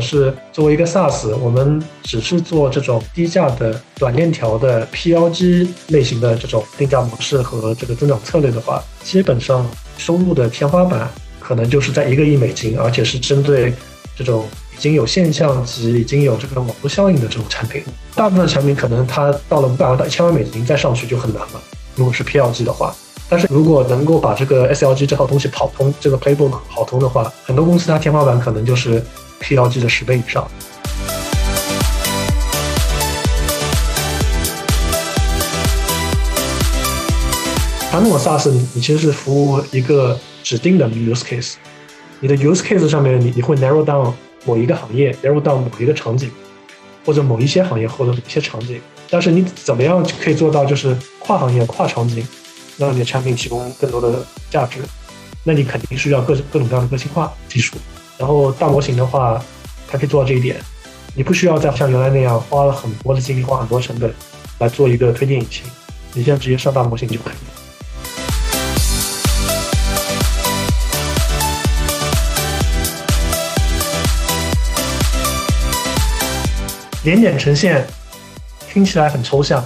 是作为一个 SaaS，我们只是做这种低价的短链条的 PLG 类型的这种定价模式和这个增长策略的话，基本上收入的天花板可能就是在一个亿美金，而且是针对这种已经有现象级、已经有这个网络效应的这种产品。大部分产品可能它到了五百万到一千万美金再上去就很难了。如果是 PLG 的话。但是如果能够把这个 SLG 这套东西跑通，这个 Playbook 跑通的话，很多公司它天花板可能就是 PLG 的十倍以上。传统的 SaaS，你其实是服务一个指定的 use case，你的 use case 上面你你会 narrow down 某一个行业，narrow down 某一个场景，或者某一些行业或者某些场景。但是你怎么样可以做到就是跨行业、跨场景？让你的产品提供更多的价值，那你肯定需要各各种各样的个性化技术。然后大模型的话，它可以做到这一点，你不需要再像原来那样花了很多的精力、花很多成本来做一个推荐引擎，你现在直接上大模型就可以了。连点呈现听起来很抽象。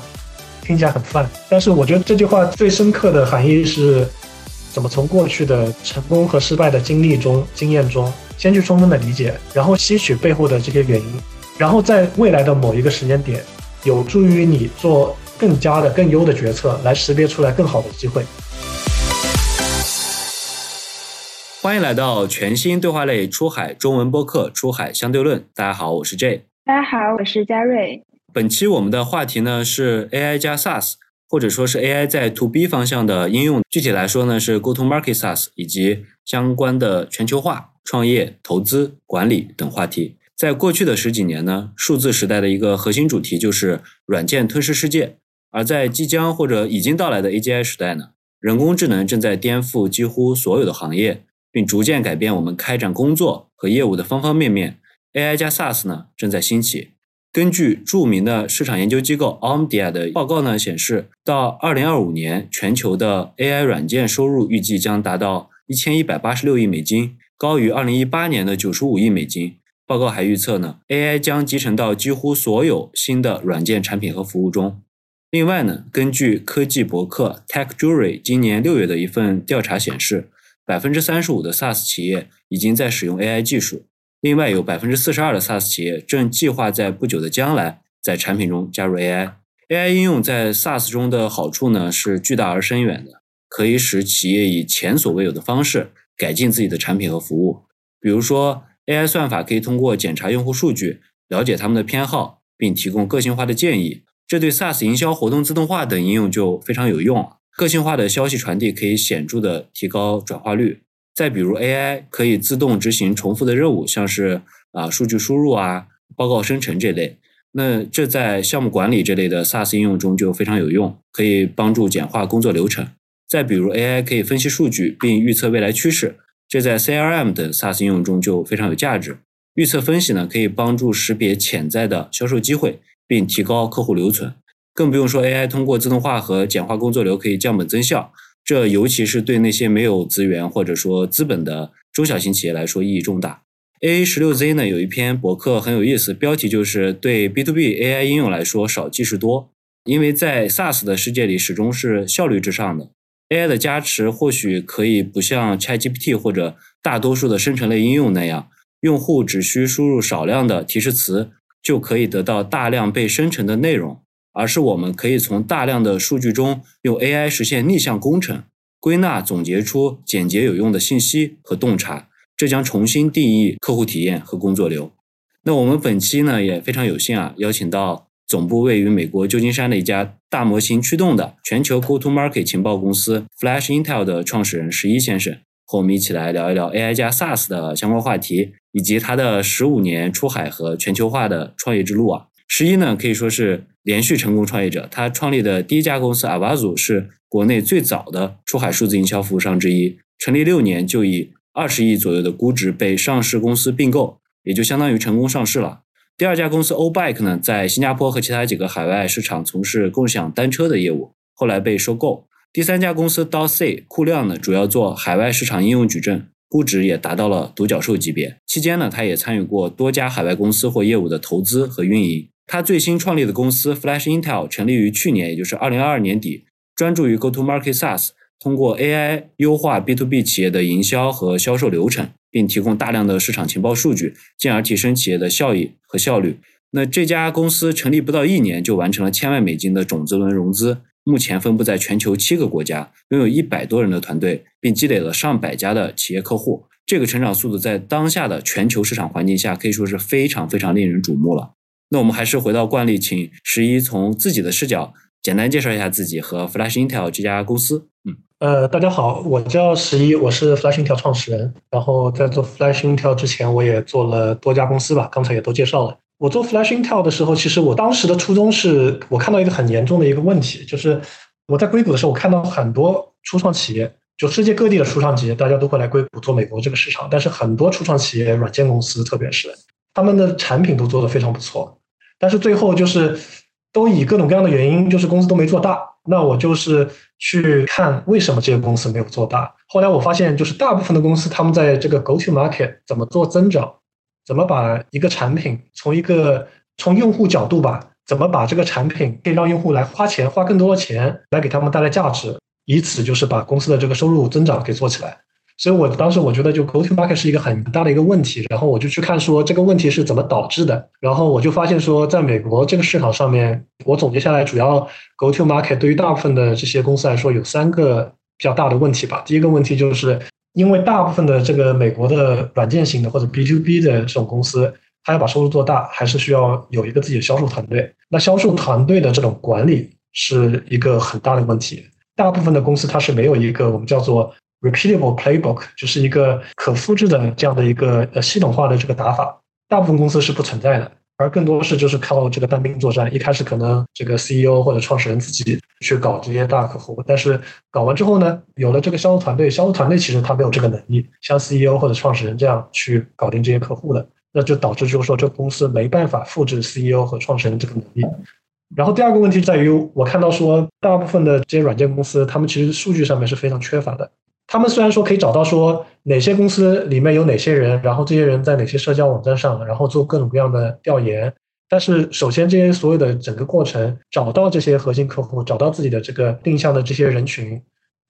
听起来很泛，但是我觉得这句话最深刻的含义是，怎么从过去的成功和失败的经历中、经验中，先去充分的理解，然后吸取背后的这些原因，然后在未来的某一个时间点，有助于你做更加的、更优的决策，来识别出来更好的机会。欢迎来到全新对话类出海中文播客《出海相对论》。大家好，我是 J。大家好，我是嘉瑞。本期我们的话题呢是 AI 加 SaaS，或者说是 AI 在 To B 方向的应用。具体来说呢是 Go To Market SaaS 以及相关的全球化、创业、投资、管理等话题。在过去的十几年呢，数字时代的一个核心主题就是软件吞噬世界；而在即将或者已经到来的 AGI 时代呢，人工智能正在颠覆几乎所有的行业，并逐渐改变我们开展工作和业务的方方面面。AI 加 SaaS 呢正在兴起。根据著名的市场研究机构 Omdia 的报告呢，显示到二零二五年，全球的 AI 软件收入预计将达到一千一百八十六亿美金，高于二零一八年的九十五亿美金。报告还预测呢，AI 将集成到几乎所有新的软件产品和服务中。另外呢，根据科技博客 TechJury 今年六月的一份调查显示，百分之三十五的 SaaS 企业已经在使用 AI 技术。另外，有百分之四十二的 SaaS 企业正计划在不久的将来在产品中加入 AI。AI 应用在 SaaS 中的好处呢是巨大而深远的，可以使企业以前所未有的方式改进自己的产品和服务。比如说，AI 算法可以通过检查用户数据，了解他们的偏好，并提供个性化的建议。这对 SaaS 营销活动自动化等应用就非常有用。个性化的消息传递可以显著的提高转化率。再比如，AI 可以自动执行重复的任务，像是啊数据输入啊、报告生成这类。那这在项目管理这类的 SaaS 应用中就非常有用，可以帮助简化工作流程。再比如，AI 可以分析数据并预测未来趋势，这在 CRM 等 SaaS 应用中就非常有价值。预测分析呢，可以帮助识别潜在的销售机会，并提高客户留存。更不用说 AI 通过自动化和简化工作流可以降本增效。这尤其是对那些没有资源或者说资本的中小型企业来说意义重大。A 十六 Z 呢有一篇博客很有意思，标题就是对 B to B AI 应用来说少即是多，因为在 SaaS 的世界里始终是效率至上的。AI 的加持或许可以不像 ChatGPT 或者大多数的生成类应用那样，用户只需输入少量的提示词就可以得到大量被生成的内容。而是我们可以从大量的数据中用 AI 实现逆向工程，归纳总结出简洁有用的信息和洞察，这将重新定义客户体验和工作流。那我们本期呢也非常有幸啊，邀请到总部位于美国旧金山的一家大模型驱动的全球 Go-to-Market 情报公司 Flash Intel 的创始人十一先生，和我们一起来聊一聊 AI 加 SaaS 的相关话题，以及他的十五年出海和全球化的创业之路啊。十一呢可以说是。连续成功创业者，他创立的第一家公司阿瓦祖是国内最早的出海数字营销服务商之一，成立六年就以二十亿左右的估值被上市公司并购，也就相当于成功上市了。第二家公司 O Bike 呢，在新加坡和其他几个海外市场从事共享单车的业务，后来被收购。第三家公司 d o C 酷量呢，主要做海外市场应用矩阵，估值也达到了独角兽级别。期间呢，他也参与过多家海外公司或业务的投资和运营。他最新创立的公司 Flash Intel 成立于去年，也就是二零二二年底，专注于 Go to Market SaaS，通过 AI 优化 B to B 企业的营销和销售流程，并提供大量的市场情报数据，进而提升企业的效益和效率。那这家公司成立不到一年就完成了千万美金的种子轮融资，目前分布在全球七个国家，拥有一百多人的团队，并积累了上百家的企业客户。这个成长速度在当下的全球市场环境下可以说是非常非常令人瞩目了。那我们还是回到惯例，请十一从自己的视角简单介绍一下自己和 Flash Intel 这家公司。嗯，呃，大家好，我叫十一，我是 Flash Intel 创始人。然后在做 Flash Intel 之前，我也做了多家公司吧，刚才也都介绍了。我做 Flash Intel 的时候，其实我当时的初衷是我看到一个很严重的一个问题，就是我在硅谷的时候，我看到很多初创企业，就世界各地的初创企业，大家都会来硅谷做美国这个市场。但是很多初创企业，软件公司特别是，他们的产品都做得非常不错，但是最后就是都以各种各样的原因，就是公司都没做大。那我就是去看为什么这些公司没有做大。后来我发现，就是大部分的公司，他们在这个 Go to Market 怎么做增长。怎么把一个产品从一个从用户角度吧，怎么把这个产品可以让用户来花钱，花更多的钱来给他们带来价值，以此就是把公司的这个收入增长给做起来。所以我当时我觉得就 go to market 是一个很大的一个问题，然后我就去看说这个问题是怎么导致的，然后我就发现说在美国这个市场上面，我总结下来主要 go to market 对于大部分的这些公司来说有三个比较大的问题吧。第一个问题就是。因为大部分的这个美国的软件型的或者 B to B 的这种公司，它要把收入做大，还是需要有一个自己的销售团队。那销售团队的这种管理是一个很大的问题。大部分的公司它是没有一个我们叫做 repeatable playbook，就是一个可复制的这样的一个呃系统化的这个打法，大部分公司是不存在的。而更多是就是靠这个单兵作战，一开始可能这个 CEO 或者创始人自己去搞这些大客户，但是搞完之后呢，有了这个销售团队，销售团队其实他没有这个能力，像 CEO 或者创始人这样去搞定这些客户的，那就导致就是说这公司没办法复制 CEO 和创始人这个能力。然后第二个问题在于，我看到说大部分的这些软件公司，他们其实数据上面是非常缺乏的。他们虽然说可以找到说哪些公司里面有哪些人，然后这些人在哪些社交网站上，然后做各种各样的调研，但是首先这些所有的整个过程，找到这些核心客户，找到自己的这个定向的这些人群，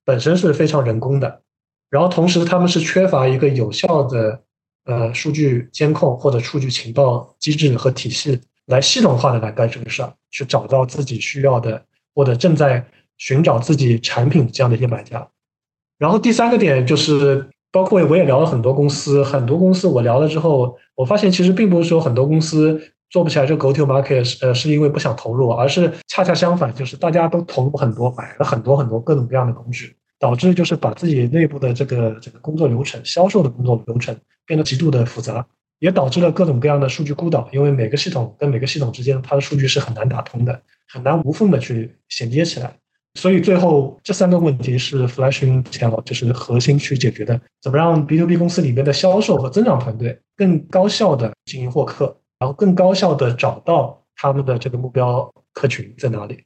本身是非常人工的。然后同时他们是缺乏一个有效的呃数据监控或者数据情报机制和体系，来系统化的来干这个事儿，去找到自己需要的或者正在寻找自己产品这样的一些买家。然后第三个点就是，包括我也聊了很多公司，很多公司我聊了之后，我发现其实并不是说很多公司做不起来这个 go to market，呃，是因为不想投入，而是恰恰相反，就是大家都投入很多，买了很多很多各种各样的工具，导致就是把自己内部的这个这个工作流程、销售的工作流程变得极度的复杂，也导致了各种各样的数据孤岛，因为每个系统跟每个系统之间它的数据是很难打通的，很难无缝的去衔接起来。所以最后这三个问题是 Flash Intel 就是核心去解决的，怎么让 B to B 公司里面的销售和增长团队更高效的经营获客，然后更高效的找到他们的这个目标客群在哪里？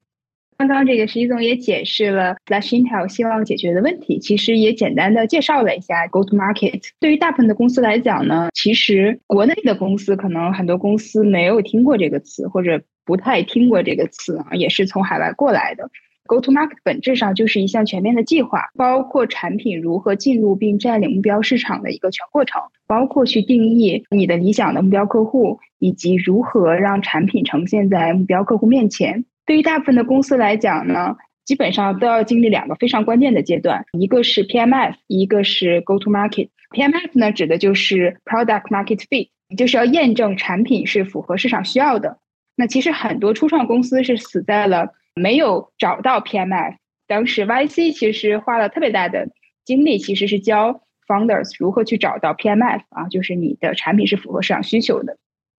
刚刚这个石一总也解释了 Flash Intel 希望解决的问题，其实也简单的介绍了一下 Go to Market。对于大部分的公司来讲呢，其实国内的公司可能很多公司没有听过这个词，或者不太听过这个词啊，也是从海外过来的。Go to market 本质上就是一项全面的计划，包括产品如何进入并占领目标市场的一个全过程，包括去定义你的理想的目标客户，以及如何让产品呈现在目标客户面前。对于大部分的公司来讲呢，基本上都要经历两个非常关键的阶段，一个是 PMF，一个是 Go to market。PMF 呢，指的就是 Product Market Fit，就是要验证产品是符合市场需要的。那其实很多初创公司是死在了。没有找到 PMF，当时 YC 其实花了特别大的精力，其实是教 founders 如何去找到 PMF 啊，就是你的产品是符合市场需求的。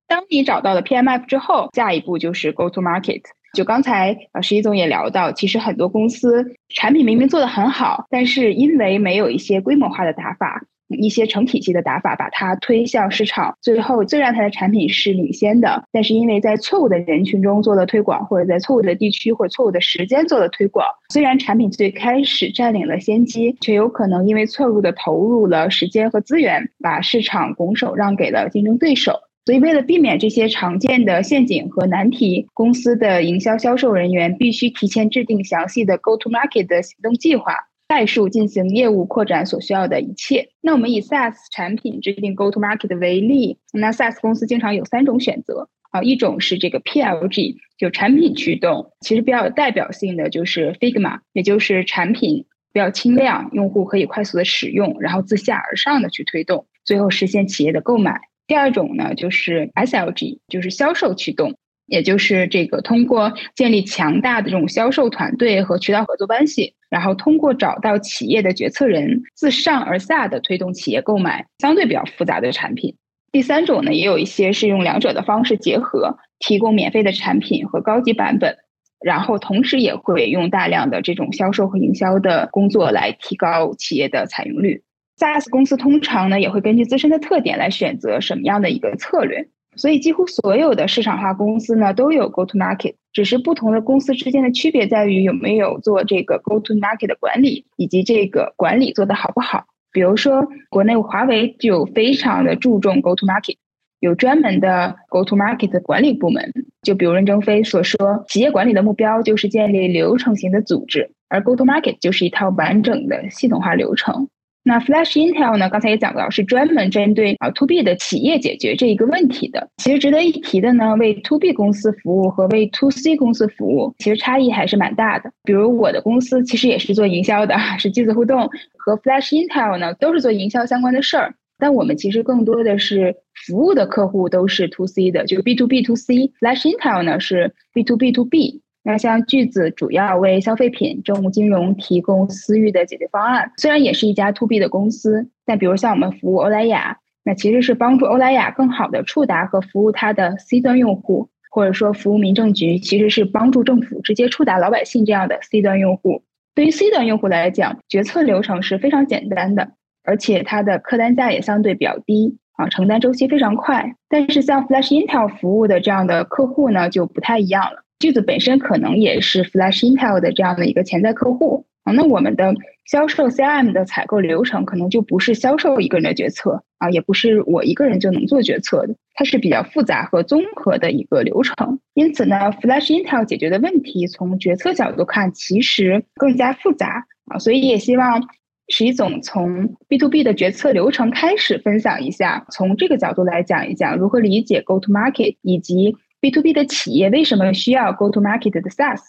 当你找到了 PMF 之后，下一步就是 go to market。就刚才啊，石一总也聊到，其实很多公司产品明明做的很好，但是因为没有一些规模化的打法，一些成体系的打法，把它推向市场。最后，虽然它的产品是领先的，但是因为在错误的人群中做了推广，或者在错误的地区或者错误的时间做了推广，虽然产品最开始占领了先机，却有可能因为错误的投入了时间和资源，把市场拱手让给了竞争对手。所以，为了避免这些常见的陷阱和难题，公司的营销销售人员必须提前制定详细的 go-to-market 的行动计划，概述进行业务扩展所需要的一切。那我们以 SaaS 产品制定 go-to-market 为例，那 SaaS 公司经常有三种选择啊，一种是这个 PLG，就产品驱动，其实比较有代表性的就是 Figma，也就是产品比较轻量，用户可以快速的使用，然后自下而上的去推动，最后实现企业的购买。第二种呢，就是 SLG，就是销售驱动，也就是这个通过建立强大的这种销售团队和渠道合作关系，然后通过找到企业的决策人，自上而下的推动企业购买相对比较复杂的产品。第三种呢，也有一些是用两者的方式结合，提供免费的产品和高级版本，然后同时也会用大量的这种销售和营销的工作来提高企业的采用率。SaaS 公司通常呢也会根据自身的特点来选择什么样的一个策略，所以几乎所有的市场化公司呢都有 Go to Market，只是不同的公司之间的区别在于有没有做这个 Go to Market 的管理，以及这个管理做得好不好。比如说，国内华为就非常的注重 Go to Market，有专门的 Go to Market 的管理部门。就比如任正非所说，企业管理的目标就是建立流程型的组织，而 Go to Market 就是一套完整的系统化流程。那 Flash Intel 呢？刚才也讲到，是专门针对啊 To B 的企业解决这一个问题的。其实值得一提的呢，为 To B 公司服务和为 To C 公司服务，其实差异还是蛮大的。比如我的公司其实也是做营销的，是机子互动，和 Flash Intel 呢都是做营销相关的事儿。但我们其实更多的是服务的客户都是 To C 的，就是 B to B to C。Flash Intel 呢是 B to B to B。那像句子主要为消费品、政务金融提供私域的解决方案，虽然也是一家 to B 的公司，但比如像我们服务欧莱雅，那其实是帮助欧莱雅更好的触达和服务它的 C 端用户，或者说服务民政局，其实是帮助政府直接触达老百姓这样的 C 端用户。对于 C 端用户来讲，决策流程是非常简单的，而且它的客单价也相对比较低啊，承担周期非常快。但是像 Flash Intel 服务的这样的客户呢，就不太一样了。句子本身可能也是 Flash Intel 的这样的一个潜在客户啊，那我们的销售 CRM 的采购流程可能就不是销售一个人的决策啊，也不是我一个人就能做决策的，它是比较复杂和综合的一个流程。因此呢，Flash Intel 解决的问题从决策角度看其实更加复杂啊，所以也希望徐总从 B to B 的决策流程开始分享一下，从这个角度来讲一讲如何理解 Go to Market 以及。B to B 的企业为什么需要 Go to Market 的 SaaS？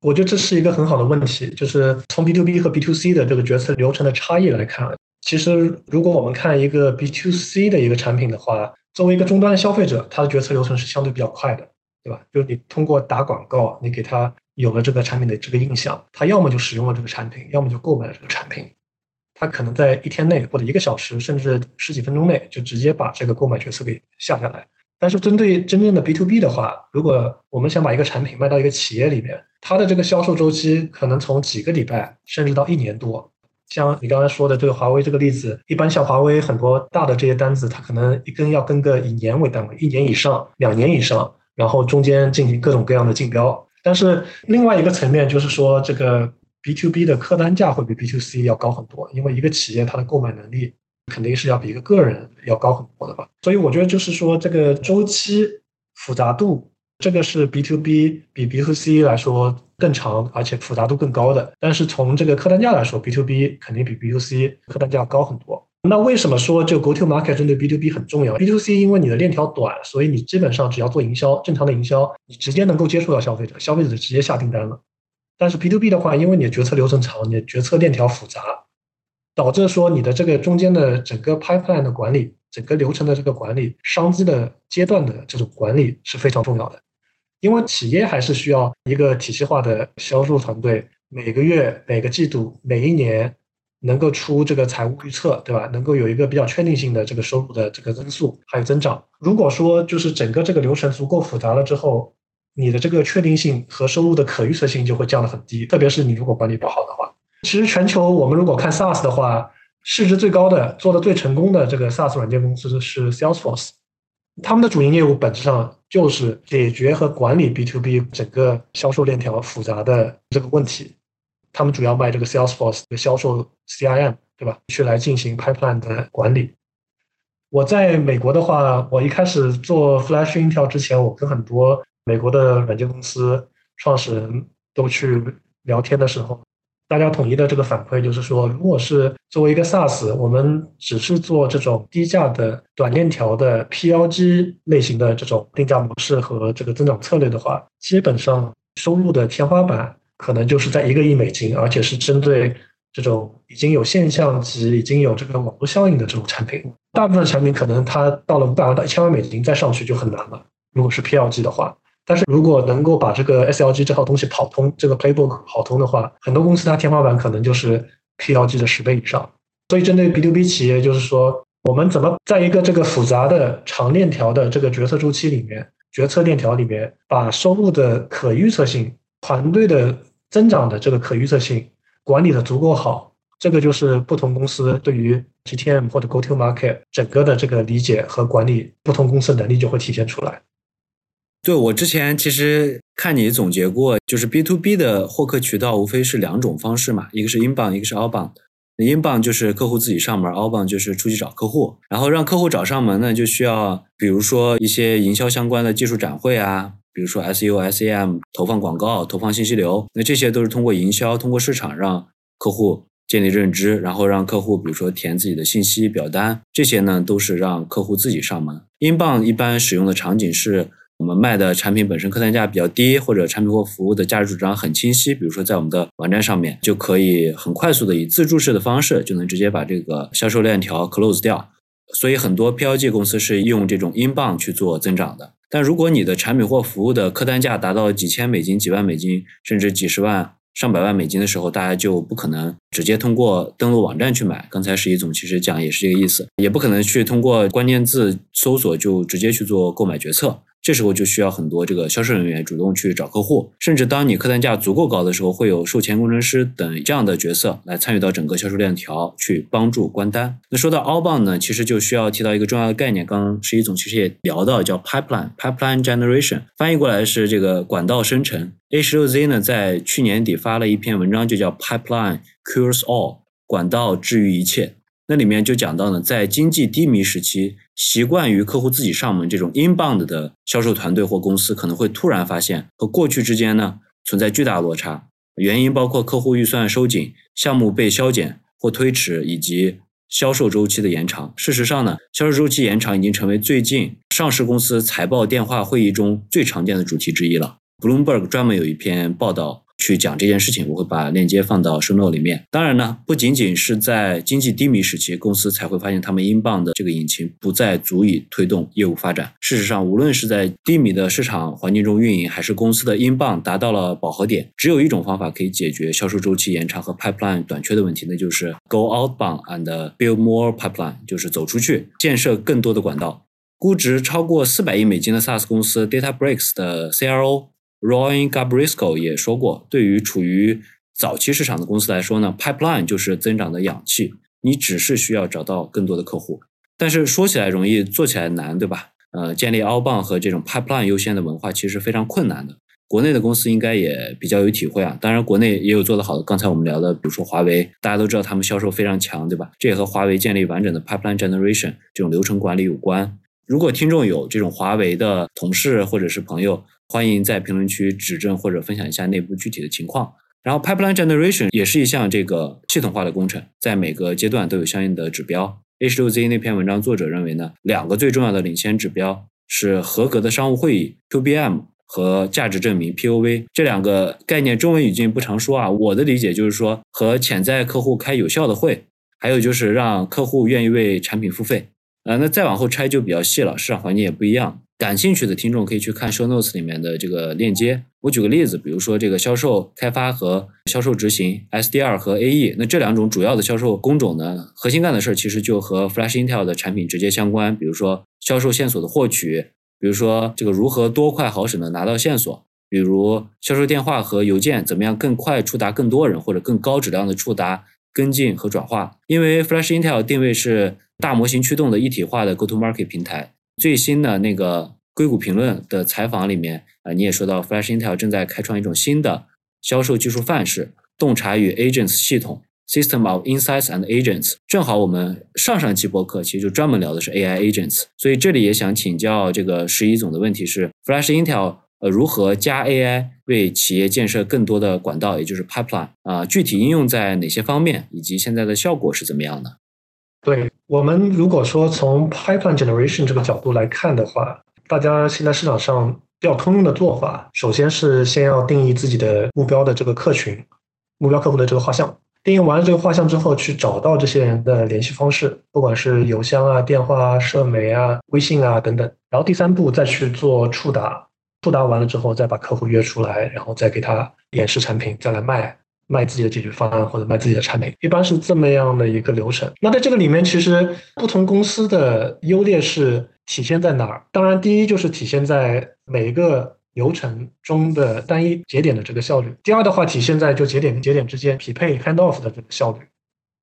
我觉得这是一个很好的问题，就是从 B to B 和 B to C 的这个决策流程的差异来看，其实如果我们看一个 B to C 的一个产品的话，作为一个终端的消费者，他的决策流程是相对比较快的，对吧？就是你通过打广告，你给他有了这个产品的这个印象，他要么就使用了这个产品，要么就购买了这个产品，他可能在一天内或者一个小时，甚至十几分钟内就直接把这个购买决策给下下来。但是针对真正的 B to B 的话，如果我们想把一个产品卖到一个企业里面，它的这个销售周期可能从几个礼拜，甚至到一年多。像你刚才说的这个华为这个例子，一般像华为很多大的这些单子，它可能一跟要跟个以年为单位，一年以上、两年以上，然后中间进行各种各样的竞标。但是另外一个层面就是说，这个 B to B 的客单价会比 B to C 要高很多，因为一个企业它的购买能力。肯定是要比一个个人要高很多的吧，所以我觉得就是说这个周期复杂度，这个是 B to B 比 B to C 来说更长，而且复杂度更高的。但是从这个客单价来说，B to B 肯定比 B to C 客单价要高很多。那为什么说这个 Go to Market 针对 B to B 很重要？B to C 因为你的链条短，所以你基本上只要做营销，正常的营销，你直接能够接触到消费者，消费者直接下订单了。但是 B to B 的话，因为你的决策流程长，你的决策链条复杂。导致说你的这个中间的整个 pipeline 的管理，整个流程的这个管理，商机的阶段的这种管理是非常重要的，因为企业还是需要一个体系化的销售团队，每个月、每个季度、每一年能够出这个财务预测，对吧？能够有一个比较确定性的这个收入的这个增速还有增长。如果说就是整个这个流程足够复杂了之后，你的这个确定性和收入的可预测性就会降得很低，特别是你如果管理不好的话。其实全球我们如果看 SaaS 的话，市值最高的、做的最成功的这个 SaaS 软件公司是 Salesforce，他们的主营业务本质上就是解决和管理 B to B 整个销售链条复杂的这个问题。他们主要卖这个 Salesforce 的销售 CRM，对吧？去来进行 pipeline 的管理。我在美国的话，我一开始做 Flash Intel 之前，我跟很多美国的软件公司创始人都去聊天的时候。大家统一的这个反馈就是说，如果是作为一个 SaaS，我们只是做这种低价的短链条的 PLG 类型的这种定价模式和这个增长策略的话，基本上收入的天花板可能就是在一个亿美金，而且是针对这种已经有现象级、已经有这个网络效应的这种产品。大部分产品可能它到了五百万到一千万美金再上去就很难了。如果是 PLG 的话。但是如果能够把这个 SLG 这套东西跑通，这个 playbook 跑通的话，很多公司它天花板可能就是 PLG 的十倍以上。所以针对 B to B 企业，就是说我们怎么在一个这个复杂的长链条的这个决策周期里面、决策链条里面，把收入的可预测性、团队的增长的这个可预测性管理的足够好，这个就是不同公司对于 GTM 或者 Go to Market 整个的这个理解和管理，不同公司能力就会体现出来。对我之前其实看你总结过，就是 B to B 的获客渠道无非是两种方式嘛，一个是 inbound，一个是 outbound。inbound 就是客户自己上门，outbound 就是出去找客户。然后让客户找上门呢，就需要比如说一些营销相关的技术展会啊，比如说 SEO、SEM 投放广告、投放信息流，那这些都是通过营销、通过市场让客户建立认知，然后让客户比如说填自己的信息表单，这些呢都是让客户自己上门。inbound 一般使用的场景是。我们卖的产品本身客单价比较低，或者产品或服务的价值主张很清晰，比如说在我们的网站上面，就可以很快速的以自助式的方式，就能直接把这个销售链条 close 掉。所以很多 PLG 公司是用这种英镑去做增长的。但如果你的产品或服务的客单价达到几千美金、几万美金，甚至几十万。上百万美金的时候，大家就不可能直接通过登录网站去买。刚才石一总其实讲也是这个意思，也不可能去通过关键字搜索就直接去做购买决策。这时候就需要很多这个销售人员主动去找客户，甚至当你客单价足够高的时候，会有售前工程师等这样的角色来参与到整个销售链条去帮助关单。那说到 outbound 呢，其实就需要提到一个重要的概念，刚刚石一总其实也聊到，叫 pipeline，pipeline generation，翻译过来是这个管道生成。A 十六 Z 呢，在去年底发了一篇文章，就叫 Pipeline Cures All，管道治愈一切。那里面就讲到呢，在经济低迷时期，习惯于客户自己上门这种 inbound 的销售团队或公司，可能会突然发现和过去之间呢存在巨大落差。原因包括客户预算收紧、项目被削减或推迟，以及销售周期的延长。事实上呢，销售周期延长已经成为最近上市公司财报电话会议中最常见的主题之一了。Bloomberg 专门有一篇报道去讲这件事情，我会把链接放到 show note 里面。当然呢，不仅仅是在经济低迷时期，公司才会发现他们英镑的这个引擎不再足以推动业务发展。事实上，无论是在低迷的市场环境中运营，还是公司的英镑达到了饱和点，只有一种方法可以解决销售周期延长和 pipeline 短缺的问题，那就是 go outbound and build more pipeline，就是走出去，建设更多的管道。估值超过四百亿美金的 SaaS 公司 DataBricks 的 CRO。Roy Gabrisco 也说过，对于处于早期市场的公司来说呢，pipeline 就是增长的氧气。你只是需要找到更多的客户，但是说起来容易，做起来难，对吧？呃，建立 outbound 和这种 pipeline 优先的文化其实非常困难的。国内的公司应该也比较有体会啊。当然，国内也有做得好的。刚才我们聊的，比如说华为，大家都知道他们销售非常强，对吧？这也和华为建立完整的 pipeline generation 这种流程管理有关。如果听众有这种华为的同事或者是朋友，欢迎在评论区指正或者分享一下内部具体的情况。然后，pipeline generation 也是一项这个系统化的工程，在每个阶段都有相应的指标。H6Z 那篇文章作者认为呢，两个最重要的领先指标是合格的商务会议 QBM 和价值证明 POV 这两个概念，中文语境不常说啊。我的理解就是说，和潜在客户开有效的会，还有就是让客户愿意为产品付费。呃，那再往后拆就比较细了，市场环境也不一样。感兴趣的听众可以去看 show notes 里面的这个链接。我举个例子，比如说这个销售开发和销售执行 SDR 和 AE，那这两种主要的销售工种呢，核心干的事儿其实就和 Flash Intel 的产品直接相关。比如说销售线索的获取，比如说这个如何多快好省的拿到线索，比如销售电话和邮件怎么样更快触达更多人或者更高质量的触达跟进和转化。因为 Flash Intel 定位是大模型驱动的一体化的 Go to Market 平台。最新的那个硅谷评论的采访里面啊，你也说到 Flash Intel 正在开创一种新的销售技术范式——洞察与 Agents 系统。System of Insights and Agents，正好我们上上期播客其实就专门聊的是 AI Agents，所以这里也想请教这个十一总的问题是：Flash Intel 呃如何加 AI 为企业建设更多的管道，也就是 pipeline 啊？具体应用在哪些方面，以及现在的效果是怎么样的？对我们如果说从 pipeline generation 这个角度来看的话，大家现在市场上比较通用的做法，首先是先要定义自己的目标的这个客群，目标客户的这个画像。定义完了这个画像之后，去找到这些人的联系方式，不管是邮箱啊、电话啊、社媒啊、微信啊等等。然后第三步再去做触达，触达完了之后再把客户约出来，然后再给他演示产品，再来卖卖自己的解决方案或者卖自己的产品，一般是这么样的一个流程。那在这个里面，其实不同公司的优劣势体现在哪儿？当然，第一就是体现在每一个。流程中的单一节点的这个效率。第二的话，体现在就节点跟节点之间匹配 handoff 的这个效率。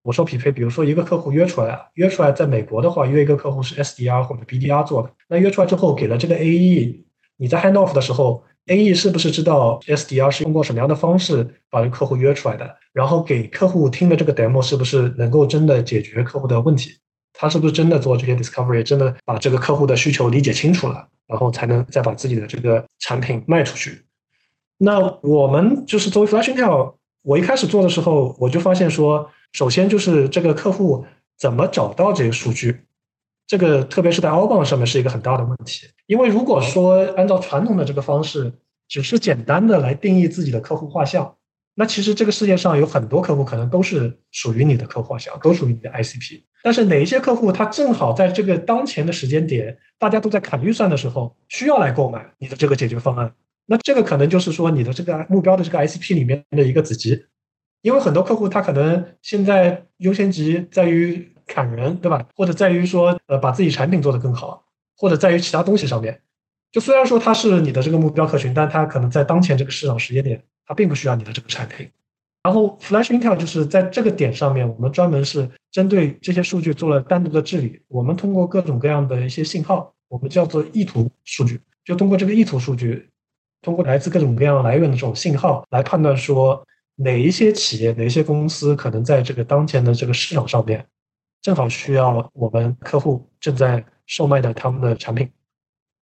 我说匹配，比如说一个客户约出来啊，约出来在美国的话，约一个客户是 SDR 或者 BDR 做的，那约出来之后给了这个 AE，你在 handoff 的时候，AE 是不是知道 SDR 是通过什么样的方式把这客户约出来的？然后给客户听的这个 demo 是不是能够真的解决客户的问题？他是不是真的做这些 discovery，真的把这个客户的需求理解清楚了？然后才能再把自己的这个产品卖出去。那我们就是作为 Flash Intel，我一开始做的时候，我就发现说，首先就是这个客户怎么找到这个数据，这个特别是在 Outbound 上面是一个很大的问题。因为如果说按照传统的这个方式，只是简单的来定义自己的客户画像。那其实这个世界上有很多客户可能都是属于你的客户画像，都属于你的 ICP。但是哪一些客户他正好在这个当前的时间点，大家都在砍预算的时候，需要来购买你的这个解决方案？那这个可能就是说你的这个目标的这个 ICP 里面的一个子集，因为很多客户他可能现在优先级在于砍人，对吧？或者在于说呃把自己产品做得更好，或者在于其他东西上面。就虽然说它是你的这个目标客群，但它可能在当前这个市场时间点。它并不需要你的这个产品，然后 Flash Intel 就是在这个点上面，我们专门是针对这些数据做了单独的治理。我们通过各种各样的一些信号，我们叫做意图数据，就通过这个意图数据，通过来自各种各样来源的这种信号来判断说哪一些企业、哪一些公司可能在这个当前的这个市场上面，正好需要我们客户正在售卖的他们的产品，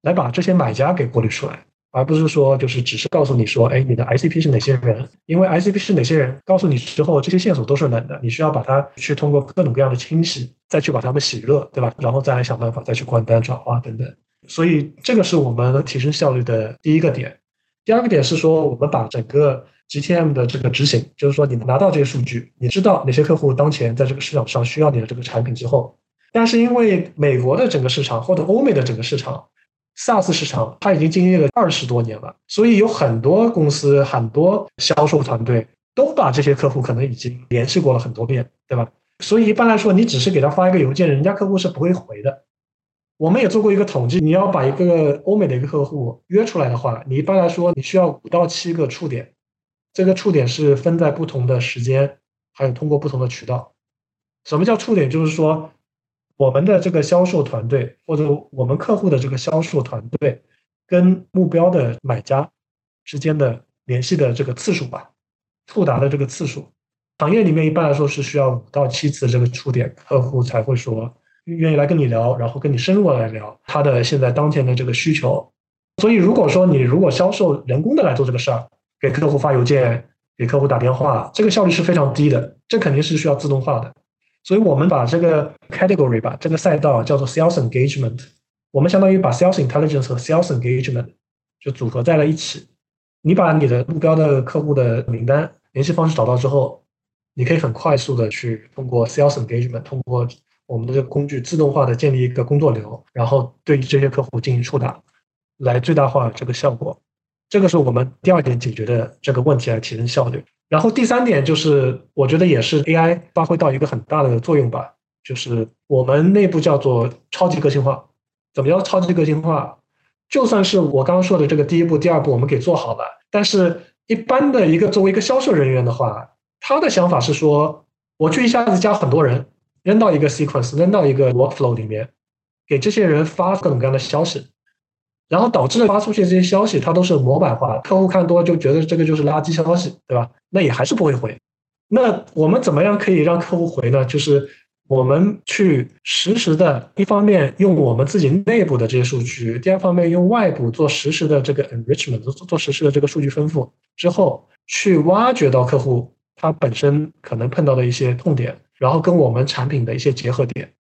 来把这些买家给过滤出来。而不是说，就是只是告诉你说，哎，你的 ICP 是哪些人？因为 ICP 是哪些人，告诉你之后，这些线索都是冷的，你需要把它去通过各种各样的清洗，再去把它们洗热，对吧？然后再来想办法再去关单转化等等。所以这个是我们提升效率的第一个点。第二个点是说，我们把整个 GTM 的这个执行，就是说你拿到这些数据，你知道哪些客户当前在这个市场上需要你的这个产品之后，但是因为美国的整个市场或者欧美的整个市场。SaaS 市场它已经经历了二十多年了，所以有很多公司、很多销售团队都把这些客户可能已经联系过了很多遍，对吧？所以一般来说，你只是给他发一个邮件，人家客户是不会回的。我们也做过一个统计，你要把一个欧美的一个客户约出来的话，你一般来说你需要五到七个触点，这个触点是分在不同的时间，还有通过不同的渠道。什么叫触点？就是说。我们的这个销售团队，或者我们客户的这个销售团队，跟目标的买家之间的联系的这个次数吧，触达的这个次数，行业里面一般来说是需要五到七次这个触点，客户才会说愿意来跟你聊，然后跟你深入来聊他的现在当前的这个需求。所以如果说你如果销售人工的来做这个事儿，给客户发邮件，给客户打电话，这个效率是非常低的，这肯定是需要自动化的。所以我们把这个 category 吧，这个赛道叫做 sales engagement。我们相当于把 sales intelligence 和 sales engagement 就组合在了一起。你把你的目标的客户的名单、联系方式找到之后，你可以很快速的去通过 sales engagement，通过我们的这个工具自动化的建立一个工作流，然后对这些客户进行触达，来最大化这个效果。这个是我们第二点解决的这个问题来提升效率。然后第三点就是，我觉得也是 AI 发挥到一个很大的作用吧，就是我们内部叫做超级个性化。怎么叫超级个性化？就算是我刚刚说的这个第一步、第二步我们给做好了，但是一般的一个作为一个销售人员的话，他的想法是说，我去一下子加很多人，扔到一个 sequence，扔到一个 workflow 里面，给这些人发各种各样的消息，然后导致发出去这些消息，它都是模板化，客户看多就觉得这个就是垃圾消息，对吧？那也还是不会回。那我们怎么样可以让客户回呢？就是我们去实时的，一方面用我们自己内部的这些数据，第二方面用外部做实时的这个 enrichment，做做实时的这个数据丰富之后，去挖掘到客户他本身可能碰到的一些痛点，然后跟我们产品的一些结合点，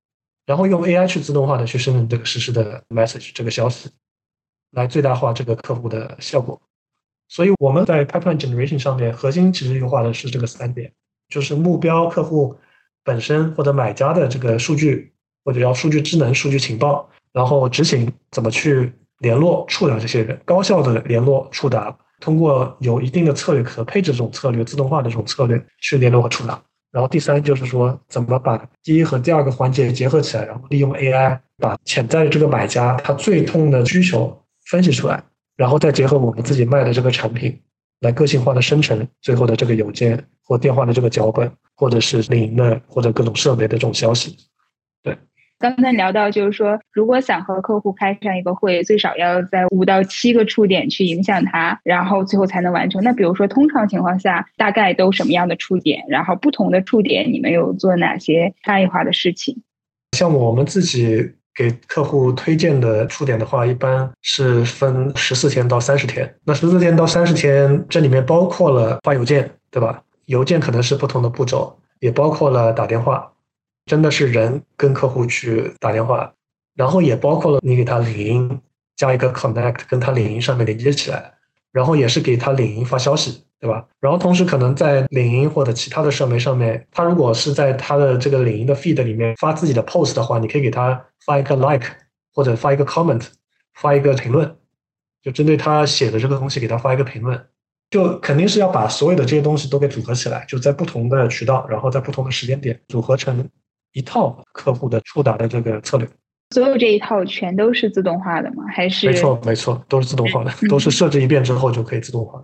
然后用 AI 去自动化的去生成这个实时的 message 这个消息，来最大化这个客户的效果。所以我们在 pipeline generation 上面，核心其实优化的是这个三点，就是目标客户本身或者买家的这个数据，或者叫数据智能、数据情报，然后执行怎么去联络触达这些人，高效的联络触达，通过有一定的策略可配置这种策略、自动化的这种策略去联络和触达。然后第三就是说，怎么把第一和第二个环节结合起来，然后利用 AI 把潜在的这个买家他最痛的需求分析出来。然后再结合我们自己卖的这个产品，来个性化的生成最后的这个邮件或电话的这个脚本，或者是领的或者各种设备的这种消息。对，刚才聊到就是说，如果想和客户开上一个会，最少要在五到七个触点去影响他，然后最后才能完成。那比如说，通常情况下大概都什么样的触点？然后不同的触点，你们有做哪些差异化的事情？像我们自己。给客户推荐的触点的话，一般是分十四天到三十天。那十四天到三十天，这里面包括了发邮件，对吧？邮件可能是不同的步骤，也包括了打电话，真的是人跟客户去打电话，然后也包括了你给他领英加一个 connect，跟他领英上面连接起来，然后也是给他领英发消息。对吧？然后同时可能在领英或者其他的社媒上面，他如果是在他的这个领英的 feed 里面发自己的 post 的话，你可以给他发一个 like 或者发一个 comment，发一个评论，就针对他写的这个东西给他发一个评论，就肯定是要把所有的这些东西都给组合起来，就在不同的渠道，然后在不同的时间点组合成一套客户的触达的这个策略。所有这一套全都是自动化的吗？还是？没错，没错，都是自动化的，都是设置一遍之后就可以自动化。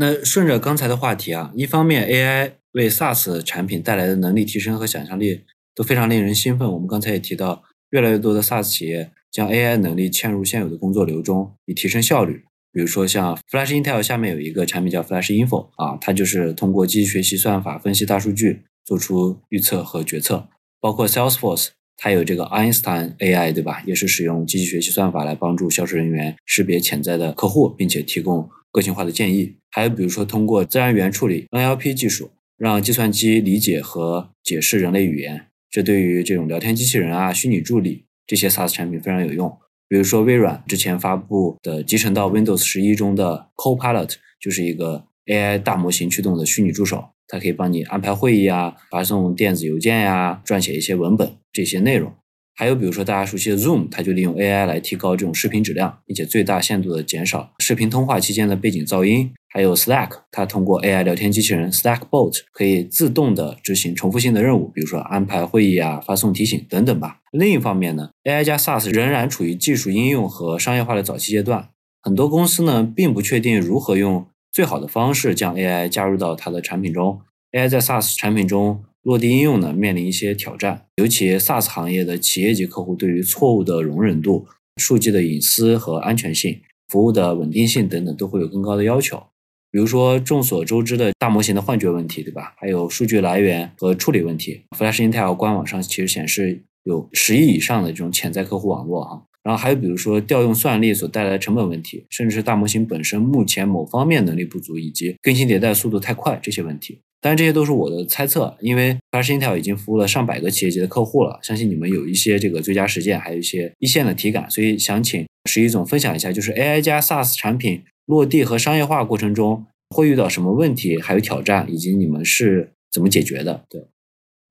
那顺着刚才的话题啊，一方面 AI 为 SaaS 产品带来的能力提升和想象力都非常令人兴奋。我们刚才也提到，越来越多的 SaaS 企业将 AI 能力嵌入现有的工作流中，以提升效率。比如说像 Flash Intel 下面有一个产品叫 Flash Info 啊，它就是通过机器学习算法分析大数据，做出预测和决策。包括 Salesforce，它有这个 Einstein AI，对吧？也是使用机器学习算法来帮助销售人员识别潜在的客户，并且提供。个性化的建议，还有比如说通过自然语言处理 NLP 技术，让计算机理解和解释人类语言，这对于这种聊天机器人啊、虚拟助理这些 SaaS 产品非常有用。比如说微软之前发布的集成到 Windows 十一中的 Copilot，就是一个 AI 大模型驱动的虚拟助手，它可以帮你安排会议啊、发送电子邮件呀、撰写一些文本这些内容。还有比如说大家熟悉的 Zoom，它就利用 AI 来提高这种视频质量，并且最大限度的减少视频通话期间的背景噪音。还有 Slack，它通过 AI 聊天机器人 Slack Bot 可以自动的执行重复性的任务，比如说安排会议啊、发送提醒等等吧。另一方面呢，AI 加 SaaS 仍然处于技术应用和商业化的早期阶段，很多公司呢并不确定如何用最好的方式将 AI 加入到它的产品中。AI 在 SaaS 产品中。落地应用呢，面临一些挑战，尤其 SaaS 行业的企业级客户对于错误的容忍度、数据的隐私和安全性、服务的稳定性等等，都会有更高的要求。比如说众所周知的大模型的幻觉问题，对吧？还有数据来源和处理问题。Flash Intel 官网上其实显示有十亿以上的这种潜在客户网络哈。然后还有比如说调用算力所带来的成本问题，甚至是大模型本身目前某方面能力不足，以及更新迭代速度太快这些问题。当然，这些都是我的猜测，因为 RCTEL 已经服务了上百个企业级的客户了，相信你们有一些这个最佳实践，还有一些一线的体感，所以想请石一总分享一下，就是 AI 加 SaaS 产品落地和商业化过程中会遇到什么问题，还有挑战，以及你们是怎么解决的？对，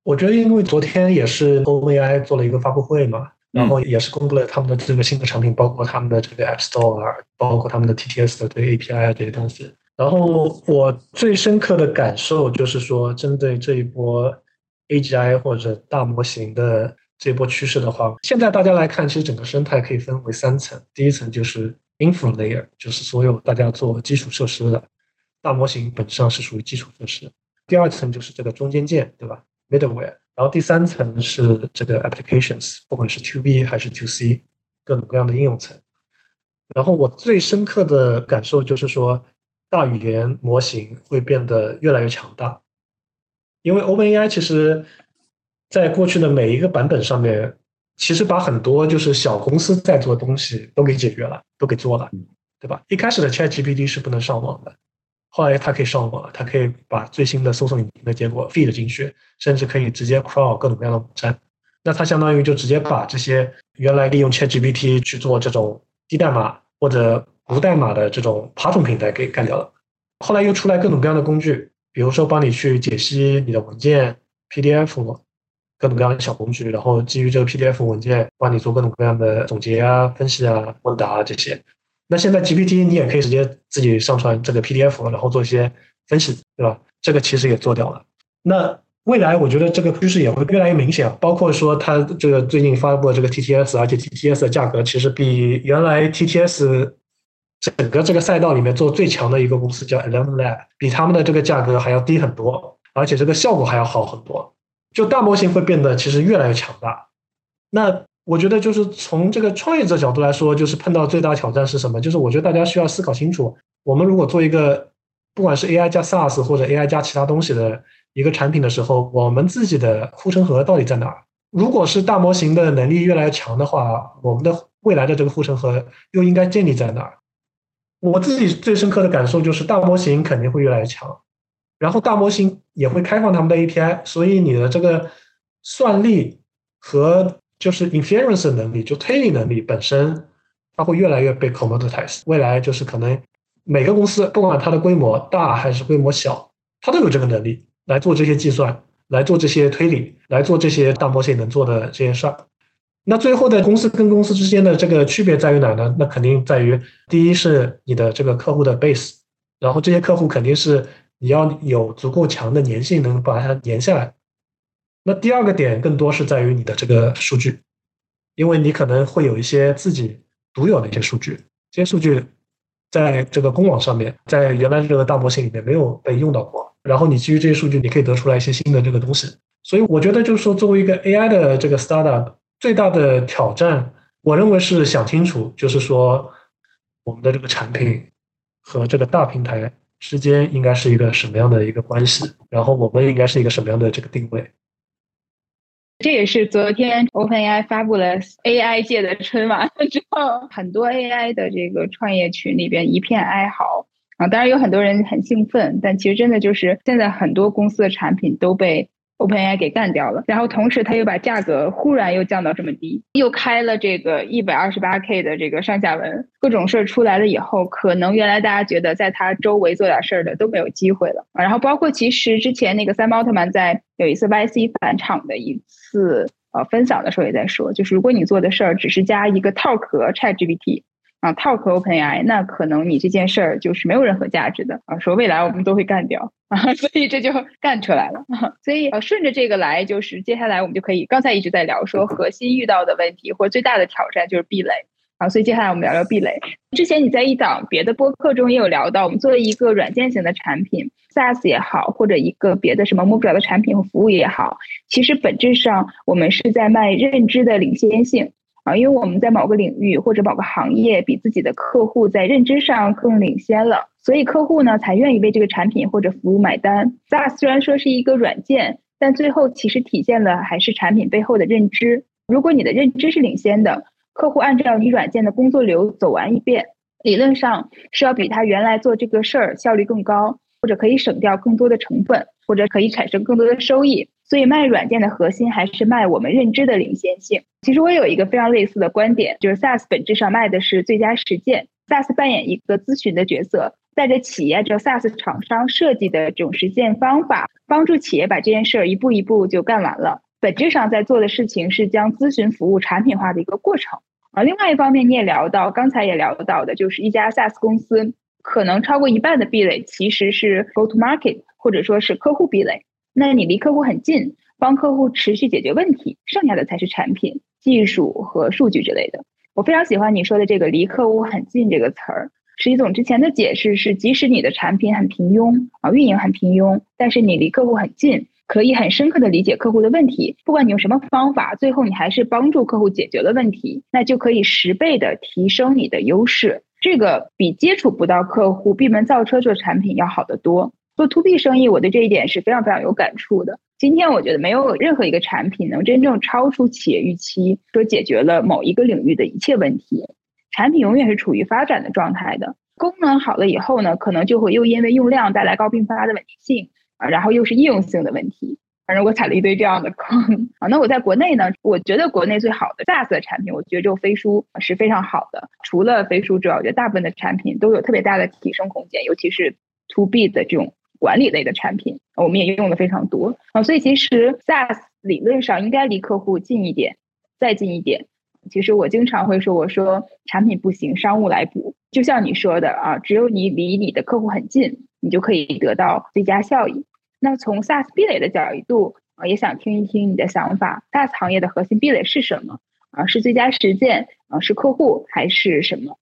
我觉得因为昨天也是 OMAI 做了一个发布会嘛，然后也是公布了他们的这个新的产品，包括他们的这个 App Store，包括他们的 TTS 的这个 API 啊这些东西。然后我最深刻的感受就是说，针对这一波 AGI 或者大模型的这波趋势的话，现在大家来看，其实整个生态可以分为三层。第一层就是 infra layer，就是所有大家做基础设施的大模型，本质上是属于基础设施。第二层就是这个中间件，对吧？middleware，然后第三层是这个 applications，不管是 to B 还是 to C，各种各样的应用层。然后我最深刻的感受就是说，大语言模型会变得越来越强大，因为 OpenAI 其实在过去的每一个版本上面，其实把很多就是小公司在做的东西都给解决了，都给做了，对吧？一开始的 ChatGPT 是不能上网的，后来它可以上网，它可以把最新的搜索引擎的结果 feed 进去，甚至可以直接 crawl 各种各样的网站。那它相当于就直接把这些原来利用 ChatGPT 去做这种。低代码或者无代码的这种爬虫平台给干掉了，后来又出来各种各样的工具，比如说帮你去解析你的文件 PDF，各种各样的小工具，然后基于这个 PDF 文件帮你做各种各样的总结啊、分析啊、问答啊这些。那现在 GPT 你也可以直接自己上传这个 PDF，然后做一些分析，对吧？这个其实也做掉了。那未来我觉得这个趋势也会越来越明显，包括说它这个最近发布的这个 TTS，而且 TTS 的价格其实比原来 TTS 整个这个赛道里面做最强的一个公司叫 Eleven Lab，比他们的这个价格还要低很多，而且这个效果还要好很多。就大模型会变得其实越来越强大。那我觉得就是从这个创业者角度来说，就是碰到最大挑战是什么？就是我觉得大家需要思考清楚，我们如果做一个不管是 AI 加 SaaS 或者 AI 加其他东西的。一个产品的时候，我们自己的护城河到底在哪儿？如果是大模型的能力越来越强的话，我们的未来的这个护城河又应该建立在哪儿？我自己最深刻的感受就是，大模型肯定会越来越强，然后大模型也会开放他们的 API，所以你的这个算力和就是 inference 能力，就推理能力本身，它会越来越被 commoditize。未来就是可能每个公司，不管它的规模大还是规模小，它都有这个能力。来做这些计算，来做这些推理，来做这些大模型能做的这些事儿。那最后的公司跟公司之间的这个区别在于哪呢？那肯定在于，第一是你的这个客户的 base，然后这些客户肯定是你要有足够强的粘性，能把它粘下来。那第二个点更多是在于你的这个数据，因为你可能会有一些自己独有的一些数据，这些数据在这个公网上面，在原来这个大模型里面没有被用到过。然后你基于这些数据，你可以得出来一些新的这个东西。所以我觉得就是说，作为一个 AI 的这个 startup，最大的挑战，我认为是想清楚，就是说我们的这个产品和这个大平台之间应该是一个什么样的一个关系，然后我们应该是一个什么样的这个定位。这也是昨天 OpenAI 发布了 AI 界的春晚 之后，很多 AI 的这个创业群里边一片哀嚎。啊，当然有很多人很兴奋，但其实真的就是现在很多公司的产品都被 OpenAI 给干掉了。然后同时，他又把价格忽然又降到这么低，又开了这个一百二十八 K 的这个上下文，各种事儿出来了以后，可能原来大家觉得在他周围做点事儿的都没有机会了。然后包括其实之前那个三奥特曼在有一次 YC 返场的一次呃分享的时候也在说，就是如果你做的事儿只是加一个套壳 ChatGPT。啊，talk OpenAI，那可能你这件事儿就是没有任何价值的啊。说未来我们都会干掉啊，所以这就干出来了。啊 所以呃，顺着这个来，就是接下来我们就可以，刚才一直在聊说核心遇到的问题或最大的挑战就是壁垒啊。所以接下来我们聊聊壁垒。之前你在一档别的播客中也有聊到，我们作为一个软件型的产品，SaaS 也好，或者一个别的什么摸不着的产品和服务也好，其实本质上我们是在卖认知的领先性。因为我们在某个领域或者某个行业比自己的客户在认知上更领先了，所以客户呢才愿意为这个产品或者服务买单。SaaS 虽然说是一个软件，但最后其实体现了还是产品背后的认知。如果你的认知是领先的，客户按照你软件的工作流走完一遍，理论上是要比他原来做这个事儿效率更高，或者可以省掉更多的成本，或者可以产生更多的收益。所以卖软件的核心还是卖我们认知的领先性。其实我有一个非常类似的观点，就是 SaaS 本质上卖的是最佳实践。SaaS 扮演一个咨询的角色，带着企业这 SaaS 厂商设计的这种实践方法，帮助企业把这件事儿一步一步就干完了。本质上在做的事情是将咨询服务产品化的一个过程。啊，另外一方面你也聊到，刚才也聊到的，就是一家 SaaS 公司可能超过一半的壁垒其实是 Go to Market，或者说是客户壁垒。那你离客户很近，帮客户持续解决问题，剩下的才是产品、技术和数据之类的。我非常喜欢你说的这个“离客户很近”这个词儿。石一总之前的解释是，即使你的产品很平庸啊，运营很平庸，但是你离客户很近，可以很深刻的理解客户的问题。不管你用什么方法，最后你还是帮助客户解决了问题，那就可以十倍的提升你的优势。这个比接触不到客户、闭门造车做产品要好得多。做 to B 生意，我对这一点是非常非常有感触的。今天我觉得没有任何一个产品能真正超出企业预期，说解决了某一个领域的一切问题。产品永远是处于发展的状态的。功能好了以后呢，可能就会又因为用量带来高并发的稳定性啊，然后又是应用性的问题。反正我踩了一堆这样的坑啊。那我在国内呢，我觉得国内最好的 SaaS 的产品，我觉得就飞书是非常好的。除了飞书之外，我觉得大部分的产品都有特别大的提升空间，尤其是 To B 的这种管理类的产品，我们也用的非常多啊。所以其实 SaaS 理论上应该离客户近一点，再近一点。其实我经常会说，我说产品不行，商务来补。就像你说的啊，只有你离你的客户很近，你就可以得到最佳效益。那从 SaaS 壁垒的角度啊，也想听一听你的想法。SaaS 行业的核心壁垒是什么啊？是最佳实践啊？是客户还是什么？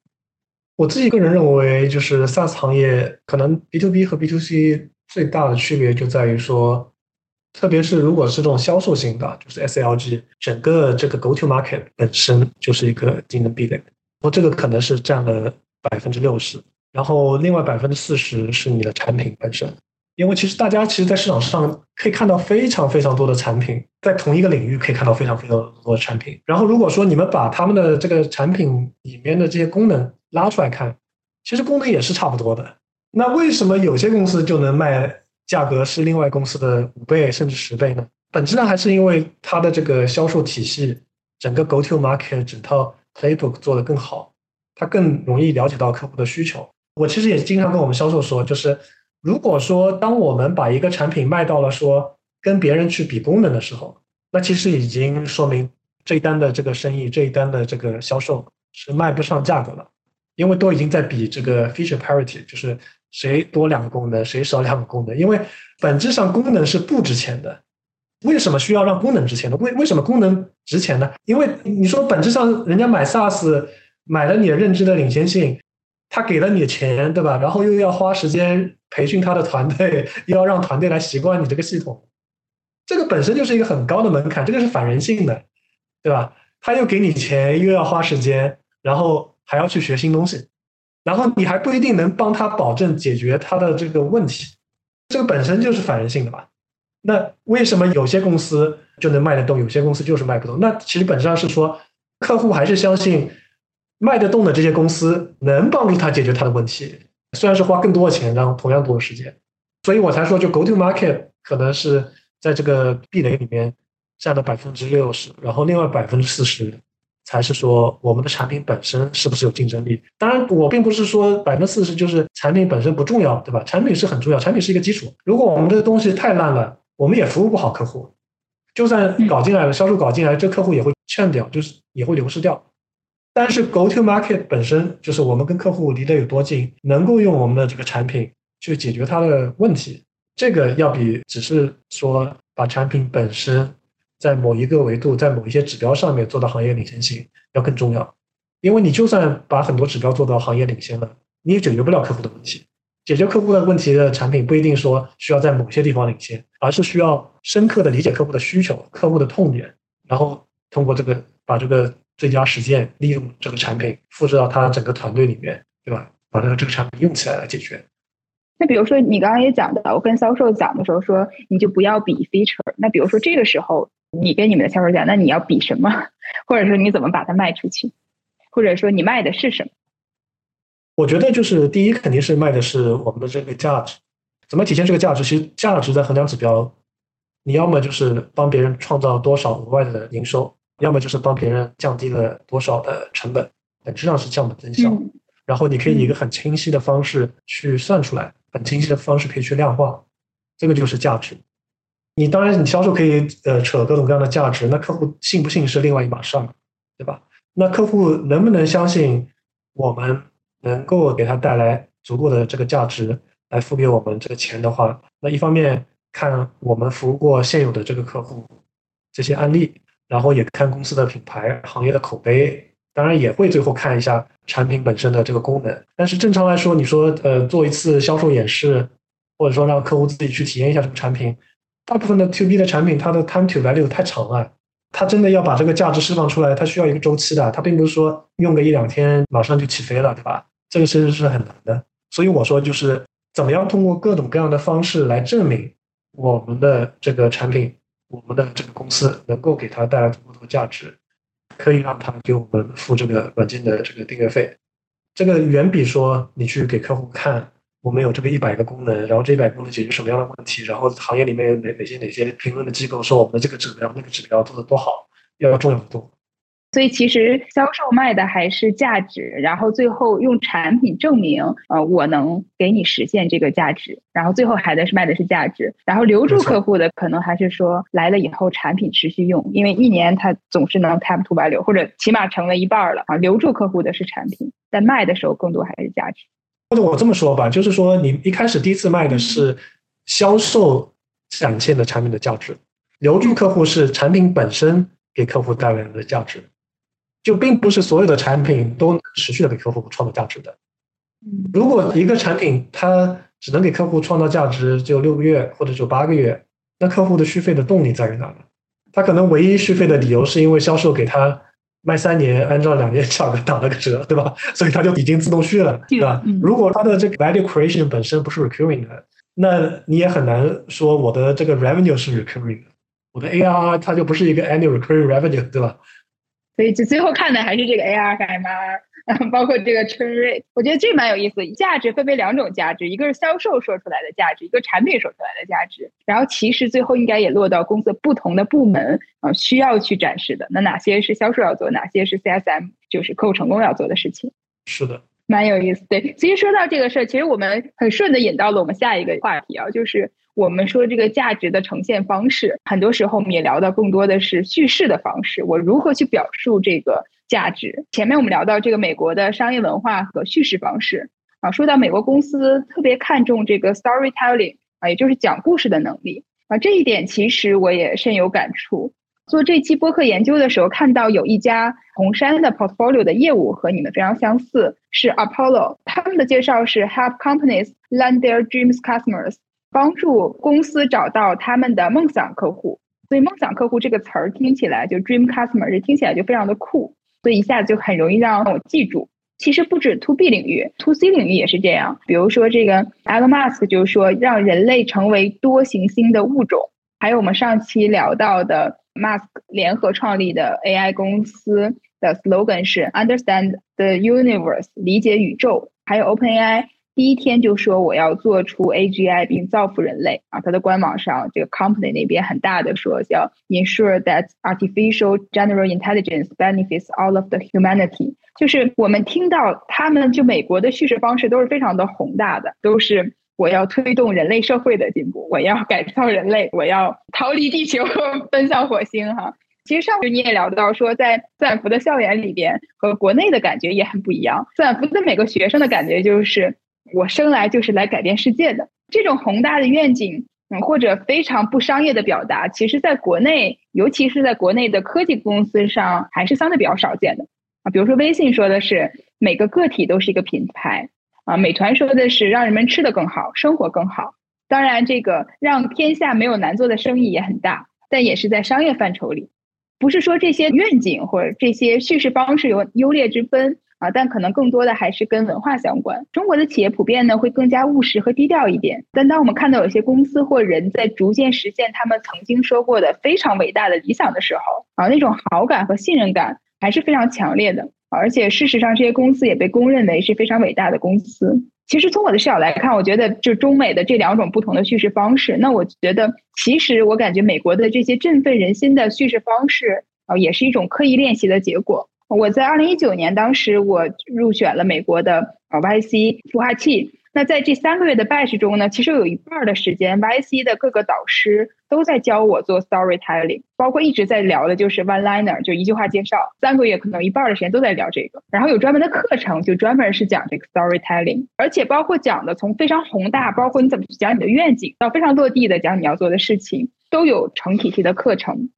我自己个人认为，就是 SaaS 行业可能 B to B 和 B to C 最大的区别就在于说。特别是如果是这种销售型的，就是 SLG，整个这个 Go to Market 本身就是一个竞争壁垒。我这个可能是占了百分之六十，然后另外百分之四十是你的产品本身。因为其实大家其实，在市场上可以看到非常非常多的产品，在同一个领域可以看到非常非常多的产品。然后如果说你们把他们的这个产品里面的这些功能拉出来看，其实功能也是差不多的。那为什么有些公司就能卖？价格是另外公司的五倍甚至十倍呢？本质上还是因为它的这个销售体系，整个 Go to Market 整套 Playbook 做得更好，它更容易了解到客户的需求。我其实也经常跟我们销售说，就是如果说当我们把一个产品卖到了说跟别人去比功能的时候，那其实已经说明这一单的这个生意，这一单的这个销售是卖不上价格了，因为都已经在比这个 feature parity，就是。谁多两个功能，谁少两个功能？因为本质上功能是不值钱的。为什么需要让功能值钱呢？为为什么功能值钱呢？因为你说本质上人家买 SaaS 买了你的认知的领先性，他给了你钱，对吧？然后又要花时间培训他的团队，又 要让团队来习惯你这个系统，这个本身就是一个很高的门槛，这个是反人性的，对吧？他又给你钱，又要花时间，然后还要去学新东西。然后你还不一定能帮他保证解决他的这个问题，这个本身就是反人性的吧？那为什么有些公司就能卖得动，有些公司就是卖不动？那其实本质上是说，客户还是相信卖得动的这些公司能帮助他解决他的问题，虽然是花更多的钱，然后同样多的时间，所以我才说，就 Go to Market 可能是在这个壁垒里面占了百分之六十，然后另外百分之四十。才是说我们的产品本身是不是有竞争力？当然，我并不是说百分之四十就是产品本身不重要，对吧？产品是很重要，产品是一个基础。如果我们这个东西太烂了，我们也服务不好客户。就算搞进来了，销售搞进来，这客户也会劝掉，就是也会流失掉。但是，Go to Market 本身就是我们跟客户离得有多近，能够用我们的这个产品去解决他的问题，这个要比只是说把产品本身。在某一个维度，在某一些指标上面做到行业领先性要更重要，因为你就算把很多指标做到行业领先了，你也解决不了客户的问题。解决客户的问题的产品不一定说需要在某些地方领先，而是需要深刻的理解客户的需求、客户的痛点，然后通过这个把这个最佳实践利用这个产品复制到他整个团队里面，对吧？把这个这个产品用起来来解决。那比如说你刚刚也讲到，我跟销售讲的时候说，你就不要比 feature。那比如说这个时候。你跟你们的销售讲，那你要比什么？或者说你怎么把它卖出去？或者说你卖的是什么？我觉得就是第一，肯定是卖的是我们的这个价值。怎么体现这个价值？其实价值在衡量指标，你要么就是帮别人创造多少额外的营收，要么就是帮别人降低了多少的成本，本质上是降本增效。然后你可以以一个很清晰的方式去算出来，很清晰的方式可以去量化，这个就是价值。你当然，你销售可以呃扯各种各样的价值，那客户信不信是另外一码事儿，对吧？那客户能不能相信我们能够给他带来足够的这个价值来付给我们这个钱的话，那一方面看我们服务过现有的这个客户这些案例，然后也看公司的品牌、行业的口碑，当然也会最后看一下产品本身的这个功能。但是正常来说，你说呃做一次销售演示，或者说让客户自己去体验一下这个产品。大部分的 To B 的产品，它的 Time to Value 太长了，它真的要把这个价值释放出来，它需要一个周期的，它并不是说用个一两天马上就起飞了，对吧？这个其实是很难的。所以我说，就是怎么样通过各种各样的方式来证明我们的这个产品，我们的这个公司能够给他带来这么多价值，可以让他给我们付这个软件的这个订阅费。这个远比说你去给客户看我们有这个一百个功能，然后这一百功能解决什么样的问题，然后行业里面有哪哪些哪些评论的机构说我们的这个指标那个指标做的多好，要重要的多。所以其实销售卖的还是价值，然后最后用产品证明，呃，我能给你实现这个价值，然后最后还的是卖的是价值，然后留住客户的可能还是说来了以后产品持续用，因为一年他总是能 time to value，或者起码成了一半了啊，留住客户的是产品，但卖的时候更多还是价值。或者我这么说吧，就是说你一开始第一次卖的是销售展现的产品的价值，留住客户是产品本身给客户带来的价值。就并不是所有的产品都能持续的给客户创造价值的。如果一个产品它只能给客户创造价值只有六个月或者只有八个月，那客户的续费的动力在于哪呢？他可能唯一续费的理由是因为销售给他卖三年，按照两年 价格打了个折，对吧？所以他就已经自动续了，对吧？如果他的这个 value creation 本身不是 recurring 的，那你也很难说我的这个 revenue 是 recurring 的，我的 ARR 它就不是一个 annual recurring revenue，对吧？所以，就最后看的还是这个 AR 和 MR，包括这个 churn rate。我觉得这蛮有意思。价值分为两种价值，一个是销售说出来的价值，一个产品说出来的价值。然后，其实最后应该也落到公司不同的部门啊需要去展示的。那哪些是销售要做，哪些是 CSM 就是客户成功要做的事情？是的，蛮有意思。对，其实说到这个事儿，其实我们很顺的引到了我们下一个话题啊，就是。我们说这个价值的呈现方式，很多时候我们也聊到更多的是叙事的方式。我如何去表述这个价值？前面我们聊到这个美国的商业文化和叙事方式啊，说到美国公司特别看重这个 storytelling 啊，也就是讲故事的能力啊，这一点其实我也深有感触。做这期播客研究的时候，看到有一家红杉的 portfolio 的业务和你们非常相似，是 Apollo，他们的介绍是 help companies land their dreams customers。帮助公司找到他们的梦想客户，所以“梦想客户”这个词儿听起来就 “dream customer” 这听起来就非常的酷，所以一下子就很容易让我记住。其实不止 to B 领域，to C 领域也是这样。比如说这个 Elon Musk 就是说让人类成为多行星的物种，还有我们上期聊到的 Musk 联合创立的 AI 公司的 slogan 是 “Understand the Universe”，理解宇宙，还有 OpenAI。第一天就说我要做出 AGI 并造福人类啊！他的官网上这个 company 那边很大的说叫 ensure that artificial general intelligence benefits all of the humanity。就是我们听到他们就美国的叙事方式都是非常的宏大的，都是我要推动人类社会的进步，我要改造人类，我要逃离地球奔向火星哈。其实上次你也聊到说，在斯坦福的校园里边和国内的感觉也很不一样。斯坦福的每个学生的感觉就是。我生来就是来改变世界的这种宏大的愿景，嗯，或者非常不商业的表达，其实在国内，尤其是在国内的科技公司上，还是相对比较少见的啊。比如说，微信说的是每个个体都是一个品牌啊，美团说的是让人们吃得更好，生活更好。当然，这个让天下没有难做的生意也很大，但也是在商业范畴里，不是说这些愿景或者这些叙事方式有优劣之分。啊，但可能更多的还是跟文化相关。中国的企业普遍呢会更加务实和低调一点，但当我们看到有些公司或人在逐渐实现他们曾经说过的非常伟大的理想的时候，啊，那种好感和信任感还是非常强烈的。而且事实上，这些公司也被公认为是非常伟大的公司。其实从我的视角来看，我觉得就中美的这两种不同的叙事方式，那我觉得其实我感觉美国的这些振奋人心的叙事方式啊，也是一种刻意练习的结果。我在二零一九年，当时我入选了美国的呃 YC 孵化器。那在这三个月的 batch 中呢，其实有一半的时间，YC 的各个导师都在教我做 storytelling，包括一直在聊的就是 one liner，就一句话介绍。三个月可能一半的时间都在聊这个，然后有专门的课程，就专门是讲这个 storytelling，而且包括讲的从非常宏大，包括你怎么去讲你的愿景，到非常落地的讲你要做的事情，都有成体系的课程。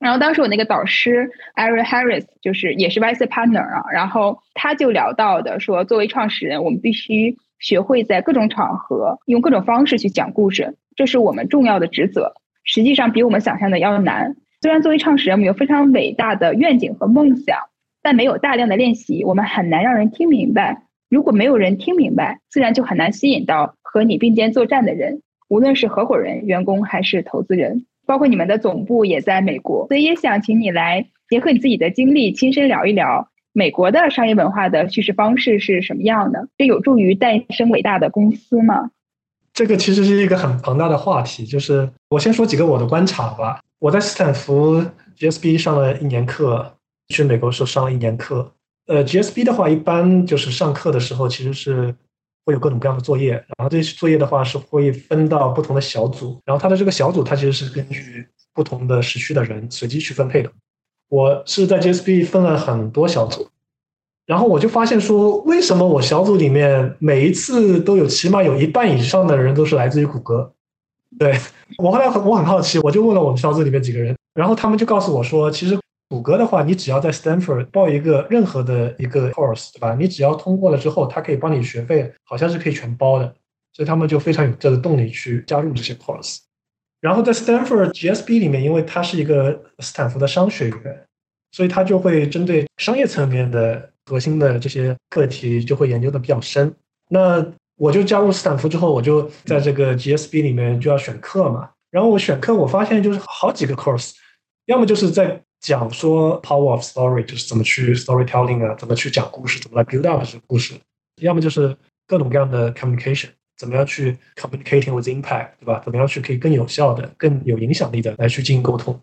然后当时我那个导师 Eric Harris 就是也是 YC partner 啊，然后他就聊到的说，作为创始人，我们必须学会在各种场合用各种方式去讲故事，这是我们重要的职责。实际上比我们想象的要难。虽然作为创始人，我们有非常伟大的愿景和梦想，但没有大量的练习，我们很难让人听明白。如果没有人听明白，自然就很难吸引到和你并肩作战的人，无论是合伙人、员工还是投资人，包括你们的总部也在美国。所以也想请你来结合你自己的经历，亲身聊一聊美国的商业文化的叙事方式是什么样的？这有助于诞生伟大的公司吗？这个其实是一个很庞大的话题，就是我先说几个我的观察吧。我在斯坦福 GSB 上了一年课，去美国时候上了一年课。呃，GSB 的话，一般就是上课的时候其实是会有各种各样的作业，然后这些作业的话是会分到不同的小组，然后它的这个小组它其实是根据不同的时区的人随机去分配的。我是在 GSB 分了很多小组。然后我就发现说，为什么我小组里面每一次都有起码有一半以上的人都是来自于谷歌？对 我后来很我很好奇，我就问了我们小组里面几个人，然后他们就告诉我说，其实谷歌的话，你只要在 Stanford 报一个任何的一个 course，对吧？你只要通过了之后，他可以帮你学费，好像是可以全包的，所以他们就非常有这个动力去加入这些 course。然后在 Stanford GSB 里面，因为它是一个斯坦福的商学院，所以它就会针对商业层面的。核心的这些课题就会研究的比较深。那我就加入斯坦福之后，我就在这个 GSB 里面就要选课嘛。然后我选课，我发现就是好几个 course，要么就是在讲说 power of story，就是怎么去 storytelling 啊，怎么去讲故事，怎么来 build up 这个故事；要么就是各种各样的 communication，怎么样去 communicating with impact，对吧？怎么样去可以更有效的、更有影响力的来去进行沟通。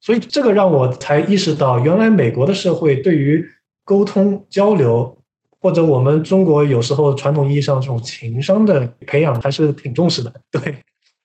所以这个让我才意识到，原来美国的社会对于沟通交流，或者我们中国有时候传统意义上这种情商的培养还是挺重视的。对，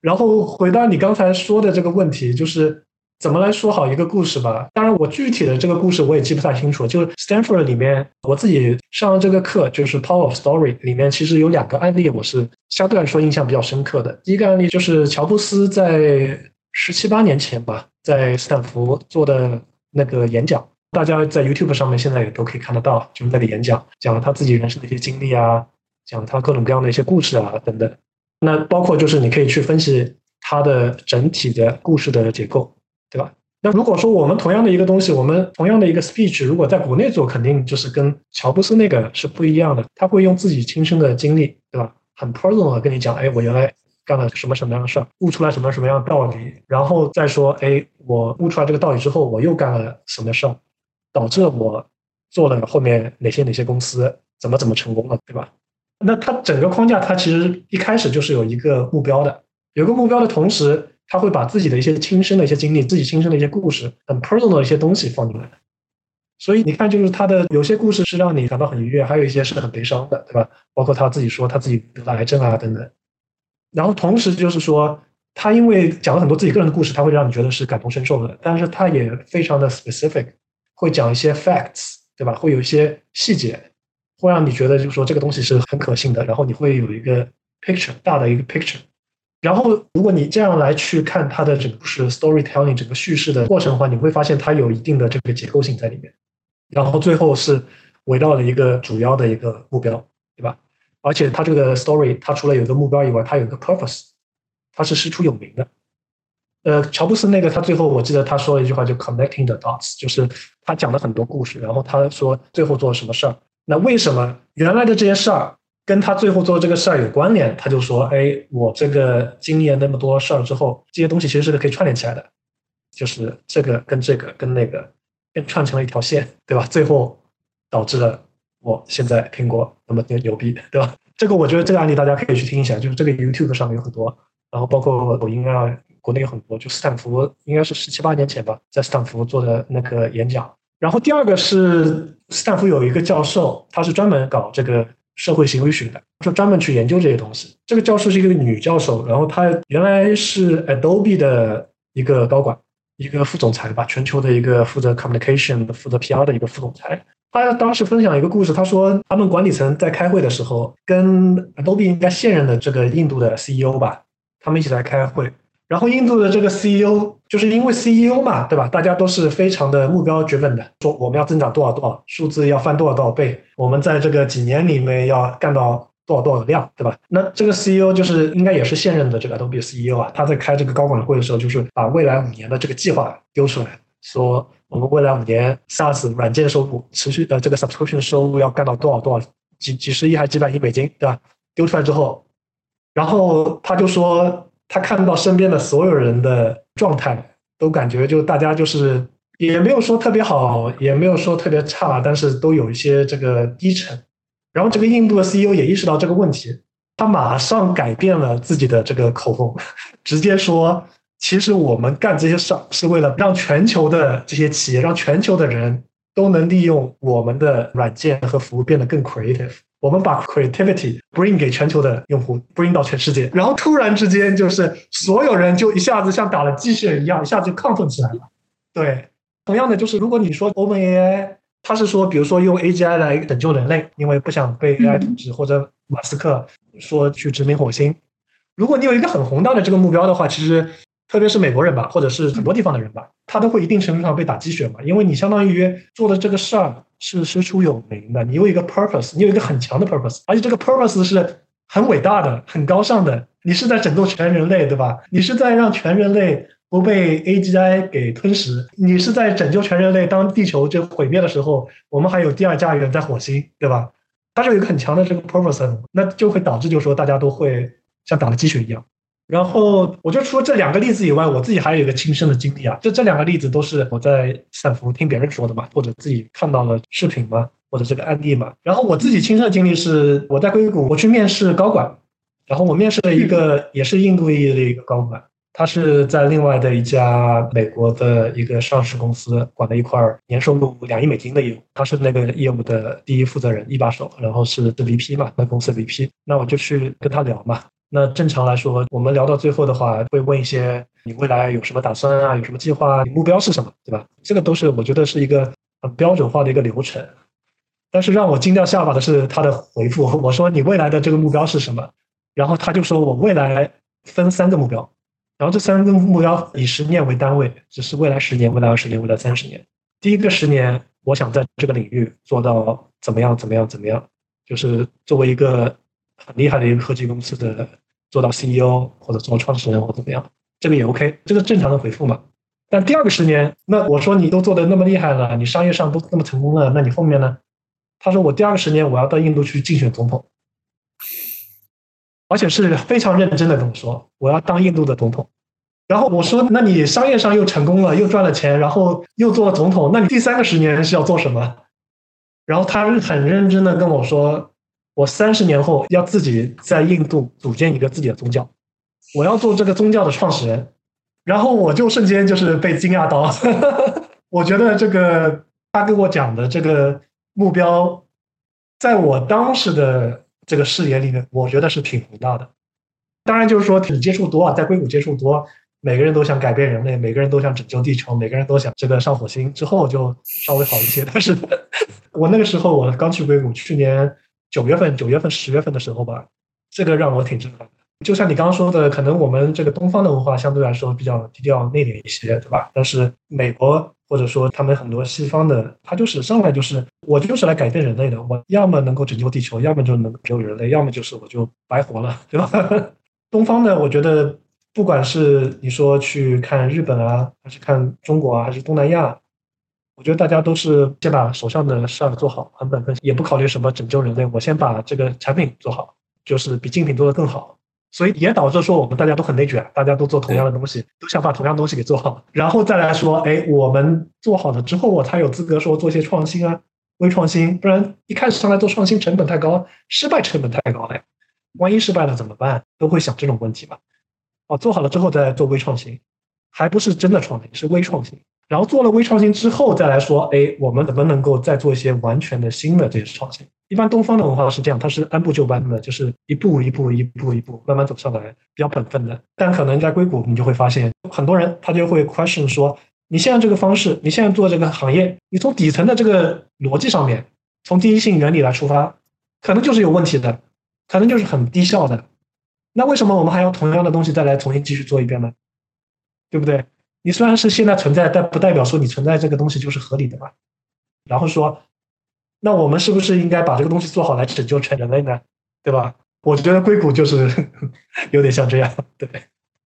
然后回到你刚才说的这个问题，就是怎么来说好一个故事吧。当然，我具体的这个故事我也记不太清楚。就是 Stanford 里面，我自己上这个课，就是 Power of Story 里面，其实有两个案例，我是相对来说印象比较深刻的。第一个案例就是乔布斯在十七八年前吧，在斯坦福做的那个演讲。大家在 YouTube 上面现在也都可以看得到，就是那个演讲，讲了他自己人生的一些经历啊，讲他各种各样的一些故事啊等等。那包括就是你可以去分析他的整体的故事的结构，对吧？那如果说我们同样的一个东西，我们同样的一个 speech，如果在国内做，肯定就是跟乔布斯那个是不一样的。他会用自己亲身的经历，对吧？很 personal 的跟你讲，哎，我原来干了什么什么样的事儿，悟出来什么什么样的道理，然后再说，哎，我悟出来这个道理之后，我又干了什么事儿。导致我做了后面哪些哪些公司怎么怎么成功了，对吧？那它整个框架它其实一开始就是有一个目标的，有个目标的同时，他会把自己的一些亲身的一些经历、自己亲身的一些故事、很 personal 的一些东西放进来。所以你看，就是他的有些故事是让你感到很愉悦，还有一些是很悲伤的，对吧？包括他自己说他自己得了癌症啊等等。然后同时就是说，他因为讲了很多自己个人的故事，他会让你觉得是感同身受的，但是他也非常的 specific。会讲一些 facts，对吧？会有一些细节，会让你觉得就是说这个东西是很可信的。然后你会有一个 picture，大的一个 picture。然后如果你这样来去看它的整个是 storytelling 整个叙事的过程的话，你会发现它有一定的这个结构性在里面。然后最后是围绕了一个主要的一个目标，对吧？而且它这个 story，它除了有一个目标以外，它有一个 purpose，它是师出有名的。呃，乔布斯那个，他最后我记得他说了一句话，就 connecting the dots，就是他讲了很多故事，然后他说最后做了什么事儿，那为什么原来的这些事儿跟他最后做这个事儿有关联？他就说，哎，我这个经历了那么多事儿之后，这些东西其实是可以串联起来的，就是这个跟这个跟那个，变串成了一条线，对吧？最后导致了我现在苹果那么牛牛逼，对吧？这个我觉得这个案例大家可以去听一下，就是这个 YouTube 上面有很多，然后包括抖音啊。国内有很多，就斯坦福应该是十七八年前吧，在斯坦福做的那个演讲。然后第二个是斯坦福有一个教授，他是专门搞这个社会行为学的，就专门去研究这些东西。这个教授是一个女教授，然后她原来是 Adobe 的一个高管，一个副总裁吧，全球的一个负责 communication、负责 PR 的一个副总裁。他当时分享一个故事，他说他们管理层在开会的时候，跟 Adobe 应该现任的这个印度的 CEO 吧，他们一起来开会。然后印度的这个 CEO 就是因为 CEO 嘛，对吧？大家都是非常的目标 driven 的，说我们要增长多少多少数字，要翻多少多少倍，我们在这个几年里面要干到多少多少量，对吧？那这个 CEO 就是应该也是现任的这个 Adobe CEO 啊，他在开这个高管会的时候，就是把未来五年的这个计划丢出来，说我们未来五年 SaaS 软件收入持续呃这个 subscription 收入要干到多少多少几几十亿还几百亿美金，对吧？丢出来之后，然后他就说他看到身边的所有人的状态，都感觉就大家就是也没有说特别好，也没有说特别差，但是都有一些这个低沉。然后这个印度的 CEO 也意识到这个问题，他马上改变了自己的这个口风，直接说：“其实我们干这些事儿是为了让全球的这些企业，让全球的人都能利用我们的软件和服务变得更 creative。我们把 creativity bring 给全球的用户，bring 到全世界。然后突然之间，就是所有人就一下子像打了鸡血一样，一下子就亢奋起来了。对，同样的就是如果你说 OpenAI。他是说，比如说用 AGI 来拯救人类，因为不想被 AI 统治，或者马斯克说去殖民火星。如果你有一个很宏大的这个目标的话，其实特别是美国人吧，或者是很多地方的人吧，他都会一定程度上被打鸡血嘛，因为你相当于做的这个事儿是师出有名的，你有一个 purpose，你有一个很强的 purpose，而且这个 purpose 是很伟大的、很高尚的，你是在拯救全人类，对吧？你是在让全人类。不被 AGI 给吞噬，你是在拯救全人类。当地球就毁灭的时候，我们还有第二家园在火星，对吧？它是有一个很强的这个 purpose，那就会导致就是说大家都会像打了鸡血一样。然后我就除了这两个例子以外，我自己还有一个亲身的经历啊，就这两个例子都是我在斯坦福听别人说的嘛，或者自己看到了视频嘛，或者这个案例嘛。然后我自己亲身的经历是，我在硅谷我去面试高管，然后我面试了一个也是印度裔的一个高管。他是在另外的一家美国的一个上市公司管了一块年收入两亿美金的业务，他是那个业务的第一负责人一把手，然后是 VP 嘛，那公司 VP。那我就去跟他聊嘛。那正常来说，我们聊到最后的话，会问一些你未来有什么打算啊，有什么计划，你目标是什么，对吧？这个都是我觉得是一个很标准化的一个流程。但是让我惊掉下巴的是他的回复，我说你未来的这个目标是什么？然后他就说我未来分三个目标。然后这三个目标以十年为单位，只是未来十年、未来二十年、未来三十年。第一个十年，我想在这个领域做到怎么样、怎么样、怎么样，就是作为一个很厉害的一个科技公司的做到 CEO 或者做创始人或怎么样，这个也 OK，这个正常的回复嘛。但第二个十年，那我说你都做的那么厉害了，你商业上都那么成功了，那你后面呢？他说我第二个十年我要到印度去竞选总统。而且是非常认真的跟我说，我要当印度的总统。然后我说，那你商业上又成功了，又赚了钱，然后又做了总统，那你第三个十年是要做什么？然后他很认真的跟我说，我三十年后要自己在印度组建一个自己的宗教，我要做这个宗教的创始人。然后我就瞬间就是被惊讶到，我觉得这个他跟我讲的这个目标，在我当时的。这个视野里面，我觉得是挺宏大的。当然，就是说你接触多啊，在硅谷接触多，每个人都想改变人类，每个人都想拯救地球，每个人都想这个上火星之后就稍微好一些。但是，我那个时候我刚去硅谷，去年九月份、九月份、十月份的时候吧，这个让我挺震撼的。就像你刚刚说的，可能我们这个东方的文化相对来说比较低调内敛一些，对吧？但是美国。或者说，他们很多西方的，他就是上来就是我就是来改变人类的，我要么能够拯救地球，要么就能拯救人类，要么就是我就白活了，对吧？东方的，我觉得不管是你说去看日本啊，还是看中国啊，还是东南亚，我觉得大家都是先把手上的事儿做好，很本分，也不考虑什么拯救人类，我先把这个产品做好，就是比竞品做得更好。所以也导致说我们大家都很内卷，大家都做同样的东西，都想把同样东西给做好，然后再来说，哎，我们做好了之后，我才有资格说做一些创新啊，微创新，不然一开始上来做创新成本太高，失败成本太高了呀，万一失败了怎么办？都会想这种问题吧？哦，做好了之后再做微创新，还不是真的创新，是微创新。然后做了微创新之后，再来说，哎，我们怎么能够再做一些完全的新的这些创新？一般东方的文化是这样，它是按部就班的，就是一步一步、一步一步慢慢走上来，比较本分的。但可能在硅谷，你就会发现很多人他就会 question 说，你现在这个方式，你现在做这个行业，你从底层的这个逻辑上面，从第一性原理来出发，可能就是有问题的，可能就是很低效的。那为什么我们还要同样的东西再来重新继续做一遍呢？对不对？你虽然是现在存在，但不代表说你存在这个东西就是合理的嘛。然后说，那我们是不是应该把这个东西做好来拯救全人类呢？对吧？我觉得硅谷就是 有点像这样，对。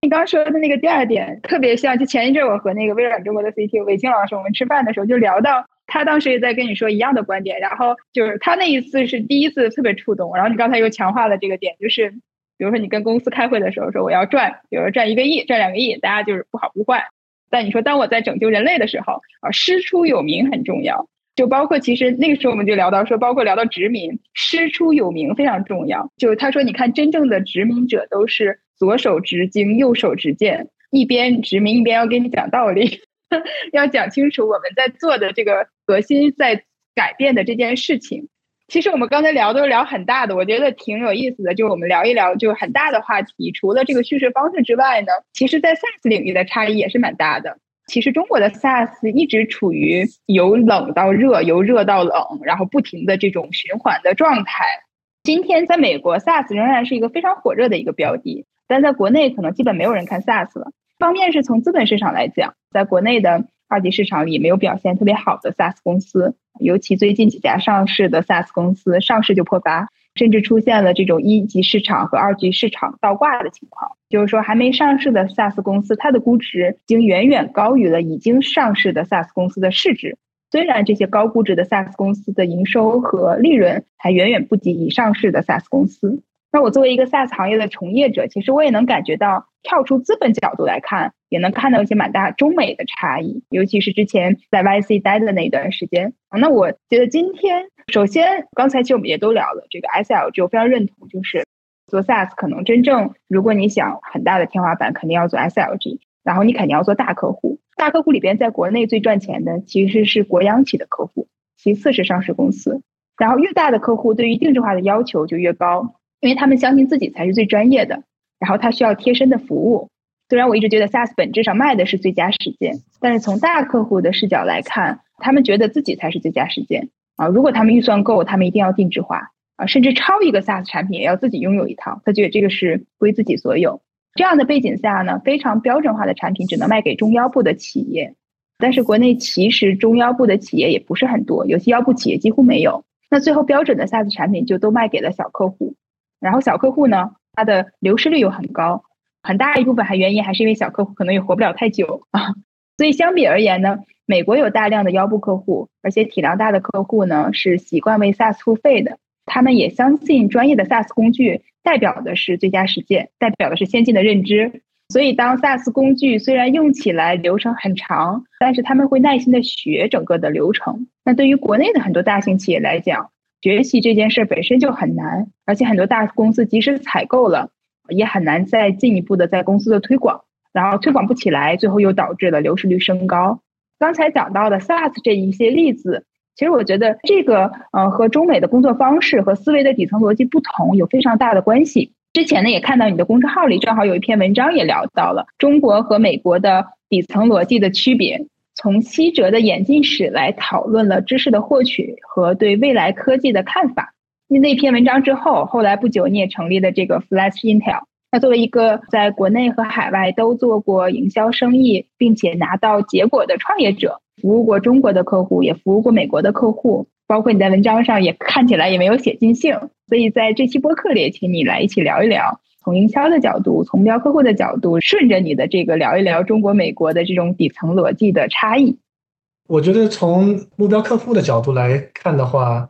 你刚说的那个第二点，特别像，就前一阵我和那个微软中国的 CTO 韦青老师，我们吃饭的时候就聊到，他当时也在跟你说一样的观点，然后就是他那一次是第一次特别触动，然后你刚才又强化了这个点，就是比如说你跟公司开会的时候说我要赚，比如说赚一个亿，赚两个亿，大家就是不好不坏，但你说当我在拯救人类的时候啊，师出有名很重要。就包括其实那个时候我们就聊到说，包括聊到殖民，师出有名非常重要。就他说，你看真正的殖民者都是左手执经，右手执剑，一边殖民一边要跟你讲道理，要讲清楚我们在做的这个核心在改变的这件事情。其实我们刚才聊都聊很大的，我觉得挺有意思的。就我们聊一聊就很大的话题，除了这个叙事方式之外呢，其实在 SaaS 领域的差异也是蛮大的。其实中国的 SaaS 一直处于由冷到热，由热到冷，然后不停的这种循环的状态。今天在美国，SaaS 仍然是一个非常火热的一个标的，但在国内可能基本没有人看 SaaS 了。方面是从资本市场来讲，在国内的二级市场里没有表现特别好的 SaaS 公司，尤其最近几家上市的 SaaS 公司上市就破发。甚至出现了这种一级市场和二级市场倒挂的情况，就是说还没上市的 SaaS 公司，它的估值已经远远高于了已经上市的 SaaS 公司的市值。虽然这些高估值的 SaaS 公司的营收和利润还远远不及已上市的 SaaS 公司。那我作为一个 SaaS 行业的从业者，其实我也能感觉到，跳出资本角度来看，也能看到一些蛮大中美的差异，尤其是之前在 YC 待的那一段时间。那我觉得今天。首先，刚才其实我们也都聊了这个 SLG，我非常认同，就是做 SaaS 可能真正如果你想很大的天花板，肯定要做 SLG，然后你肯定要做大客户。大客户里边，在国内最赚钱的其实是国央企的客户，其次是上市公司。然后越大的客户对于定制化的要求就越高，因为他们相信自己才是最专业的，然后他需要贴身的服务。虽然我一直觉得 SaaS 本质上卖的是最佳实践，但是从大客户的视角来看，他们觉得自己才是最佳实践。啊，如果他们预算够，他们一定要定制化啊，甚至超一个 SaaS 产品也要自己拥有一套，他觉得这个是归自己所有。这样的背景下呢，非常标准化的产品只能卖给中腰部的企业，但是国内其实中腰部的企业也不是很多，有些腰部企业几乎没有。那最后标准的 SaaS 产品就都卖给了小客户，然后小客户呢，它的流失率又很高，很大一部分还原因还是因为小客户可能也活不了太久啊。所以相比而言呢。美国有大量的腰部客户，而且体量大的客户呢是习惯为 SaaS 付费的。他们也相信专业的 SaaS 工具代表的是最佳实践，代表的是先进的认知。所以，当 SaaS 工具虽然用起来流程很长，但是他们会耐心的学整个的流程。那对于国内的很多大型企业来讲，学习这件事本身就很难，而且很多大公司即使采购了，也很难再进一步的在公司的推广，然后推广不起来，最后又导致了流失率升高。刚才讲到的 SaaS 这一些例子，其实我觉得这个呃和中美的工作方式和思维的底层逻辑不同有非常大的关系。之前呢也看到你的公众号里正好有一篇文章也聊到了中国和美国的底层逻辑的区别，从西哲的演进史来讨论了知识的获取和对未来科技的看法。那篇文章之后，后来不久你也成立了这个 Flash Intel。那作为一个在国内和海外都做过营销生意，并且拿到结果的创业者，服务过中国的客户，也服务过美国的客户，包括你在文章上也看起来也没有写尽兴。所以在这期播客里，请你来一起聊一聊，从营销的角度，从目标客户的角度，顺着你的这个聊一聊中国、美国的这种底层逻辑的差异。我觉得从目标客户的角度来看的话。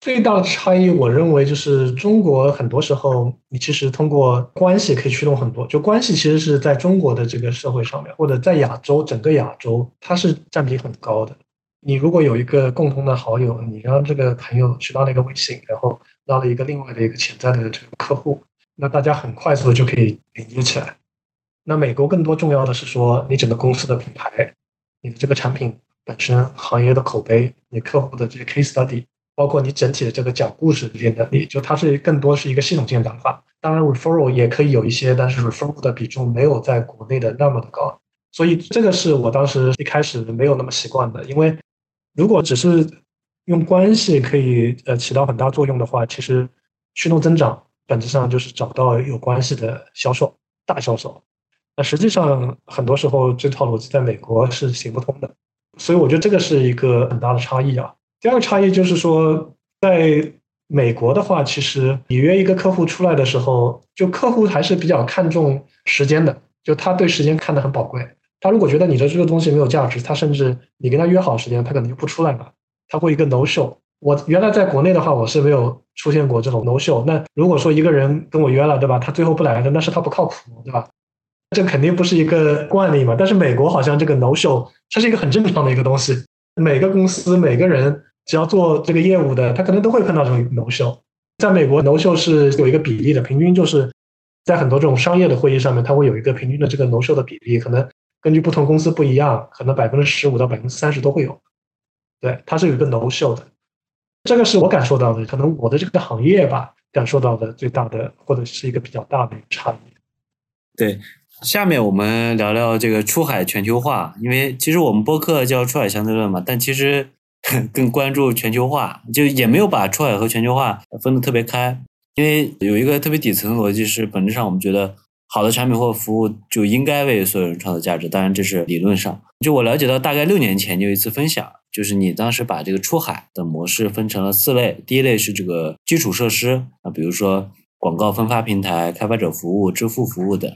最大的差异，我认为就是中国很多时候，你其实通过关系可以驱动很多。就关系其实是在中国的这个社会上面，或者在亚洲整个亚洲，它是占比很高的。你如果有一个共同的好友，你让这个朋友去到了一个微信，然后拉了一个另外的一个潜在的这个客户，那大家很快速的就可以连接起来。那美国更多重要的是说，你整个公司的品牌，你的这个产品本身行业的口碑，你客户的这些 case study。包括你整体的这个讲故事这些能力，就它是更多是一个系统性的打法。当然，referral 也可以有一些，但是 referral 的比重没有在国内的那么的高。所以这个是我当时一开始没有那么习惯的。因为如果只是用关系可以呃起到很大作用的话，其实驱动增长本质上就是找到有关系的销售大销售。那实际上很多时候这套逻辑在美国是行不通的。所以我觉得这个是一个很大的差异啊。第二个差异就是说，在美国的话，其实你约一个客户出来的时候，就客户还是比较看重时间的，就他对时间看得很宝贵。他如果觉得你的这个东西没有价值，他甚至你跟他约好时间，他可能就不出来了，他会一个 no show。我原来在国内的话，我是没有出现过这种 no show。那如果说一个人跟我约了，对吧？他最后不来了，那是他不靠谱，对吧？这肯定不是一个惯例嘛。但是美国好像这个 no show，它是一个很正常的一个东西。每个公司每个人只要做这个业务的，他可能都会碰到这种 no show。在美国 no show 是有一个比例的，平均就是在很多这种商业的会议上面，它会有一个平均的这个 no show 的比例，可能根据不同公司不一样，可能百分之十五到百分之三十都会有。对，它是有一个 no show 的。这个是我感受到的，可能我的这个行业吧，感受到的最大的或者是一个比较大的差异。对，下面我们聊聊这个出海全球化，因为其实我们播客叫出海相对论嘛，但其实 更关注全球化，就也没有把出海和全球化分得特别开，因为有一个特别底层的逻辑是，本质上我们觉得。好的产品或服务就应该为所有人创造价值，当然这是理论上。就我了解到，大概六年前就有一次分享，就是你当时把这个出海的模式分成了四类，第一类是这个基础设施啊，比如说广告分发平台、开发者服务、支付服务等；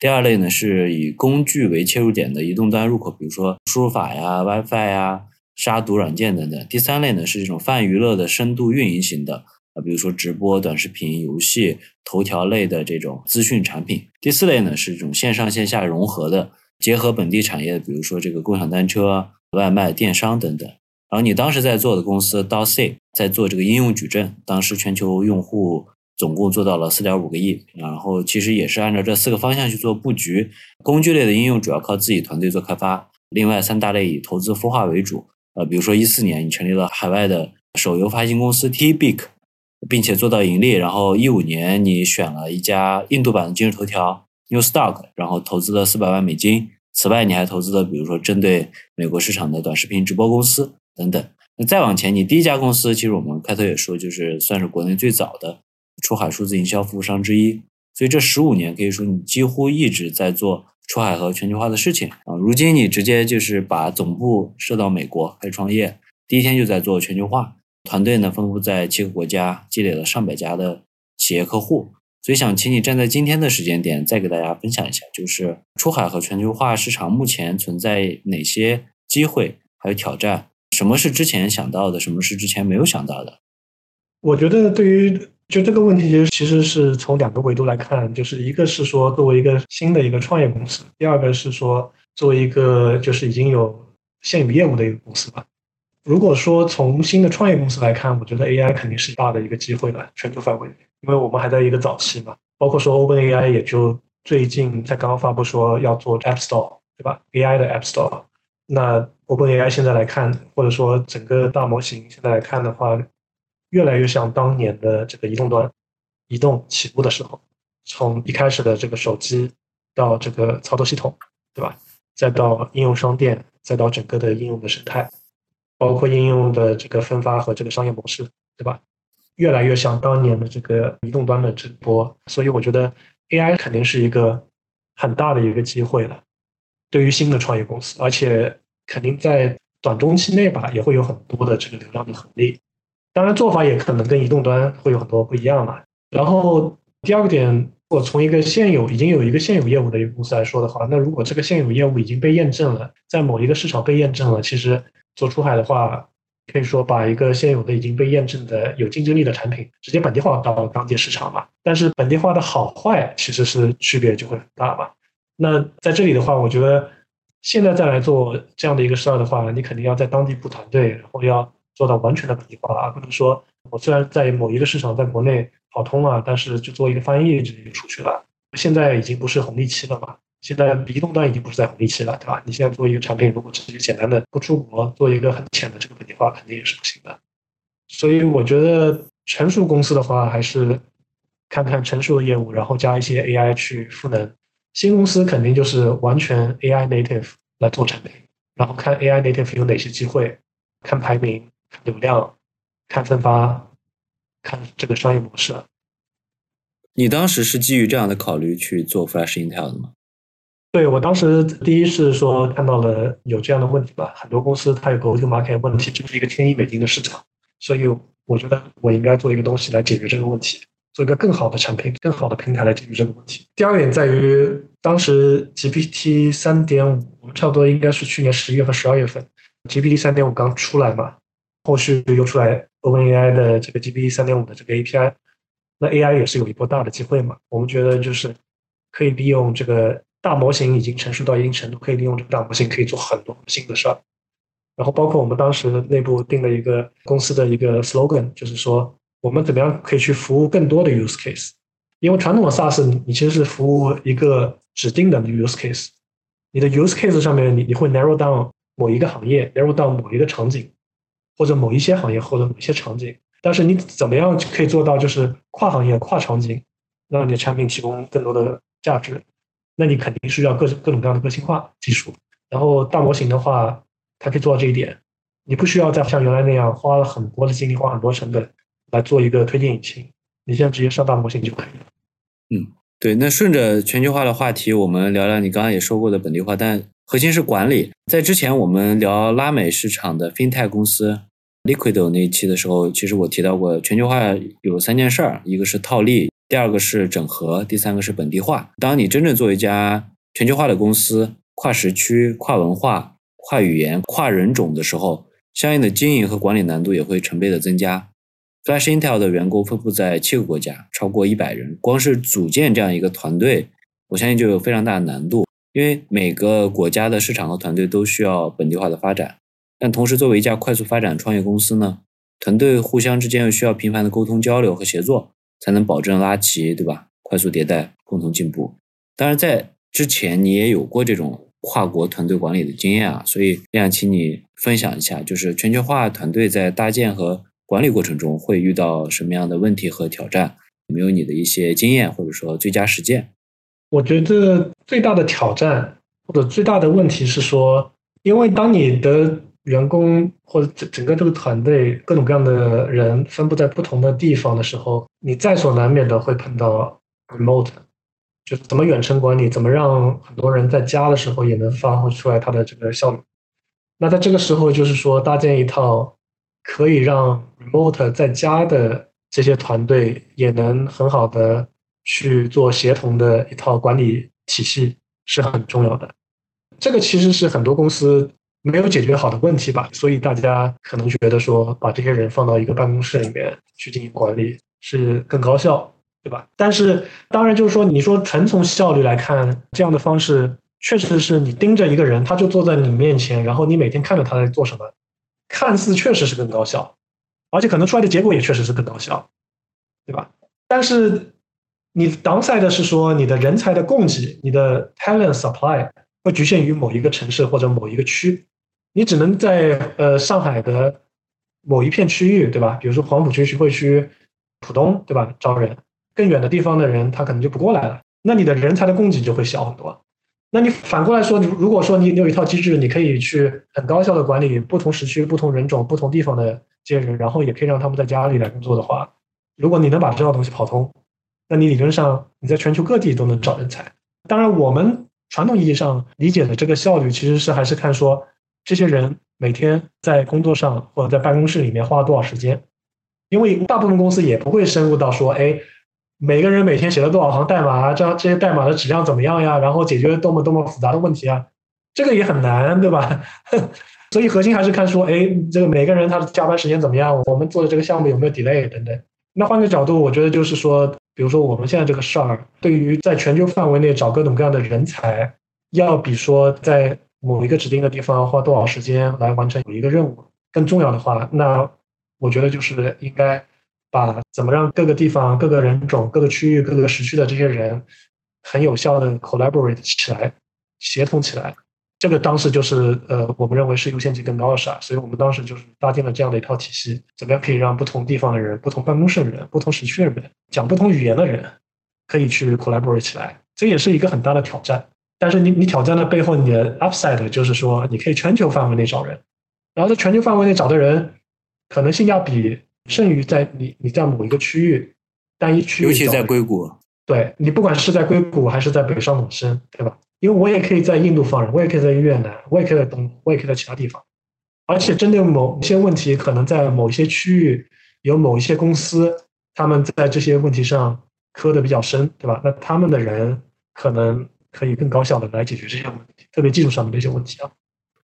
第二类呢是以工具为切入点的移动端入口，比如说输入法呀、WiFi 呀、杀毒软件等等；第三类呢是这种泛娱乐的深度运营型的。啊，比如说直播、短视频、游戏、头条类的这种资讯产品。第四类呢是这种线上线下融合的，结合本地产业，比如说这个共享单车、外卖、电商等等。然后你当时在做的公司 DoC 在做这个应用矩阵，当时全球用户总共做到了四点五个亿。然后其实也是按照这四个方向去做布局。工具类的应用主要靠自己团队做开发，另外三大类以投资孵化为主。呃，比如说一四年你成立了海外的手游发行公司 TBIC。并且做到盈利，然后一五年你选了一家印度版的今日头条 Newsstock，然后投资了四百万美金。此外，你还投资了比如说针对美国市场的短视频直播公司等等。那再往前，你第一家公司其实我们开头也说，就是算是国内最早的出海数字营销服务商之一。所以这十五年可以说你几乎一直在做出海和全球化的事情啊。如今你直接就是把总部设到美国开始创业，第一天就在做全球化。团队呢，分布在七个国家，积累了上百家的企业客户。所以想请你站在今天的时间点，再给大家分享一下，就是出海和全球化市场目前存在哪些机会，还有挑战？什么是之前想到的？什么是之前没有想到的？我觉得对于就这个问题，其实其实是从两个维度来看，就是一个是说作为一个新的一个创业公司，第二个是说作为一个就是已经有现有业务的一个公司吧。如果说从新的创业公司来看，我觉得 AI 肯定是大的一个机会了，全球范围，因为我们还在一个早期嘛。包括说 OpenAI 也就最近才刚刚发布说要做 App Store，对吧？AI 的 App Store。那 OpenAI 现在来看，或者说整个大模型现在来看的话，越来越像当年的这个移动端，移动起步的时候，从一开始的这个手机到这个操作系统，对吧？再到应用商店，再到整个的应用的生态。包括应用的这个分发和这个商业模式，对吧？越来越像当年的这个移动端的直播，所以我觉得 AI 肯定是一个很大的一个机会了，对于新的创业公司，而且肯定在短中期内吧，也会有很多的这个流量的红利。当然，做法也可能跟移动端会有很多不一样嘛。然后第二个点，我从一个现有已经有一个现有业务的一个公司来说的话，那如果这个现有业务已经被验证了，在某一个市场被验证了，其实。做出海的话，可以说把一个现有的已经被验证的有竞争力的产品直接本地化到当地市场嘛。但是本地化的好坏其实是区别就会很大嘛。那在这里的话，我觉得现在再来做这样的一个事儿的话，你肯定要在当地布团队，然后要做到完全的本地化，而不能说我虽然在某一个市场在国内跑通了，但是就做一个翻译就出去了。现在已经不是红利期了嘛。现在移动端已经不是在红利期了，对吧？你现在做一个产品，如果只是简单的不出国，做一个很浅的这个本地化，肯定也是不行的。所以我觉得成熟公司的话，还是看看成熟的业务，然后加一些 AI 去赋能。新公司肯定就是完全 AI native 来做产品，然后看 AI native 有哪些机会，看排名、流量、看分发、看这个商业模式。你当时是基于这样的考虑去做 Flash Intel 的吗？对我当时第一是说看到了有这样的问题吧，很多公司它有个 go to market 问题，就是一个千亿美金的市场，所以我觉得我应该做一个东西来解决这个问题，做一个更好的产品、更好的平台来解决这个问题。第二点在于，当时 GPT 三点五，我们差不多应该是去年十一月份、十二月份，GPT 三点五刚出来嘛，后续又出来 OpenAI 的这个 GPT 三点五的这个 API，那 AI 也是有一波大的机会嘛。我们觉得就是可以利用这个大模型已经成熟到一定程度，可以利用这个大模型可以做很多新的事儿。然后包括我们当时内部定了一个公司的一个 slogan，就是说我们怎么样可以去服务更多的 use case。因为传统的 SaaS，你你其实是服务一个指定的 use case，你的 use case 上面你你会 narrow down 某一个行业，narrow down 某一个场景，或者某一些行业或者某些场景。但是你怎么样可以做到就是跨行业、跨场景，让你的产品提供更多的价值？那你肯定是要各各种各样的个性化技术。然后大模型的话。它可以做到这一点，你不需要再像原来那样花了很多的精力、花很多成本来做一个推荐引擎，你现在直接上大模型就可以了。嗯，对。那顺着全球化的话题，我们聊聊你刚刚也说过的本地化，但核心是管理。在之前我们聊拉美市场的 FinTech 公司 Liquido 那一期的时候，其实我提到过全球化有三件事儿，一个是套利，第二个是整合，第三个是本地化。当你真正做一家全球化的公司，跨时区、跨文化。跨语言、跨人种的时候，相应的经营和管理难度也会成倍的增加。Flash Intel 的员工分布在七个国家，超过一百人，光是组建这样一个团队，我相信就有非常大的难度。因为每个国家的市场和团队都需要本地化的发展，但同时作为一家快速发展创业公司呢，团队互相之间又需要频繁的沟通交流和协作，才能保证拉齐，对吧？快速迭代，共同进步。当然，在之前你也有过这种。跨国团队管理的经验啊，所以也想请你分享一下，就是全球化团队在搭建和管理过程中会遇到什么样的问题和挑战？有没有你的一些经验或者说最佳实践？我觉得最大的挑战或者最大的问题是说，因为当你的员工或者整整个这个团队各种各样的人分布在不同的地方的时候，你在所难免的会碰到 remote。就怎么远程管理，怎么让很多人在家的时候也能发挥出来它的这个效率？那在这个时候，就是说搭建一套可以让 remote 在家的这些团队也能很好的去做协同的一套管理体系是很重要的。这个其实是很多公司没有解决好的问题吧，所以大家可能觉得说把这些人放到一个办公室里面去进行管理是更高效。对吧？但是当然就是说，你说纯从效率来看，这样的方式确实是你盯着一个人，他就坐在你面前，然后你每天看着他在做什么，看似确实是更高效，而且可能出来的结果也确实是更高效，对吧？但是你 downside 的是说，你的人才的供给，你的 talent supply 会局限于某一个城市或者某一个区，你只能在呃上海的某一片区域，对吧？比如说黄浦区、徐汇区、浦东，对吧？招人。更远的地方的人，他可能就不过来了。那你的人才的供给就会小很多。那你反过来说，如果说你有一套机制，你可以去很高效的管理不同时区、不同人种、不同地方的这些人，然后也可以让他们在家里来工作的话，如果你能把这套东西跑通，那你理论上你在全球各地都能找人才。当然，我们传统意义上理解的这个效率，其实是还是看说这些人每天在工作上或者在办公室里面花了多少时间，因为大部分公司也不会深入到说，哎。每个人每天写了多少行代码？这这些代码的质量怎么样呀？然后解决多么多么复杂的问题啊？这个也很难，对吧？所以核心还是看说，哎，这个每个人他的加班时间怎么样？我们做的这个项目有没有 delay 等等。那换个角度，我觉得就是说，比如说我们现在这个事儿，对于在全球范围内找各种各样的人才，要比说在某一个指定的地方花多少时间来完成某一个任务更重要的话，那我觉得就是应该。把怎么让各个地方、各个人种、各个区域、各个时区的这些人很有效的 collaborate 起来、协同起来，这个当时就是呃，我们认为是优先级更高的事儿，所以我们当时就是搭建了这样的一套体系，怎么样可以让不同地方的人、不同办公室的人、不同时区的人、讲不同语言的人可以去 collaborate 起来，这也是一个很大的挑战。但是你你挑战的背后，你的 upside 就是说，你可以全球范围内找人，然后在全球范围内找的人，可能性价比。剩余在你你在某一个区域，单一区域，尤其在硅谷，对你不管是在硅谷还是在北上广深，对吧？因为我也可以在印度放人，我也可以在越南，我也可以在东，我也可以在其他地方。而且针对某些问题，可能在某一些区域有某一些公司，他们在这些问题上磕的比较深，对吧？那他们的人可能可以更高效的来解决这些问题，特别技术上的这些问题啊。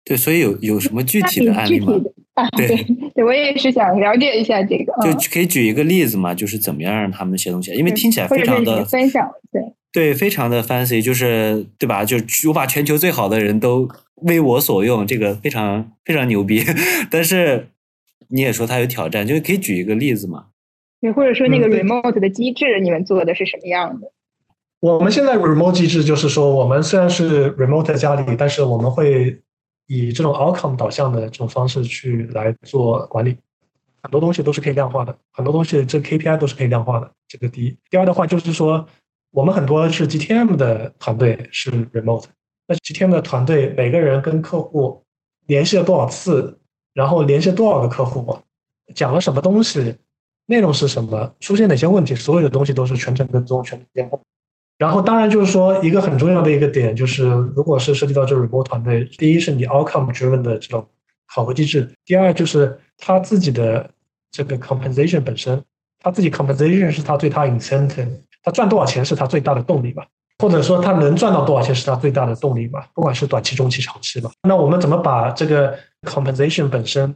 对，所以有有什么具体的案例吗？啊，对，对我也是想了解一下这个，就可以举一个例子嘛，就是怎么样让他们写东西，因为听起来非常的分享，对对，非常的 fancy，就是对吧？就我把全球最好的人都为我所用，这个非常非常牛逼。但是你也说它有挑战，就是可以举一个例子嘛？对，或者说那个 remote 的机制，你们做的是什么样的？我们现在 remote 机制就是说，我们虽然是 remote 家里，但是我们会。以这种 outcome 导向的这种方式去来做管理，很多东西都是可以量化的，很多东西这 KPI 都是可以量化的。这个第一，第二的话就是说，我们很多是 GTM 的团队是 remote，那 GTM 的团队每个人跟客户联系了多少次，然后联系多少个客户，讲了什么东西，内容是什么，出现哪些问题，所有的东西都是全程跟踪、全程监控。然后，当然就是说，一个很重要的一个点就是，如果是涉及到这 remote 团队，第一是你 outcome driven 的这种考核机制，第二就是他自己的这个 compensation 本身，他自己 compensation 是他最大 incentive，他赚多少钱是他最大的动力吧，或者说他能赚到多少钱是他最大的动力吧，不管是短期、中期、长期吧。那我们怎么把这个 compensation 本身，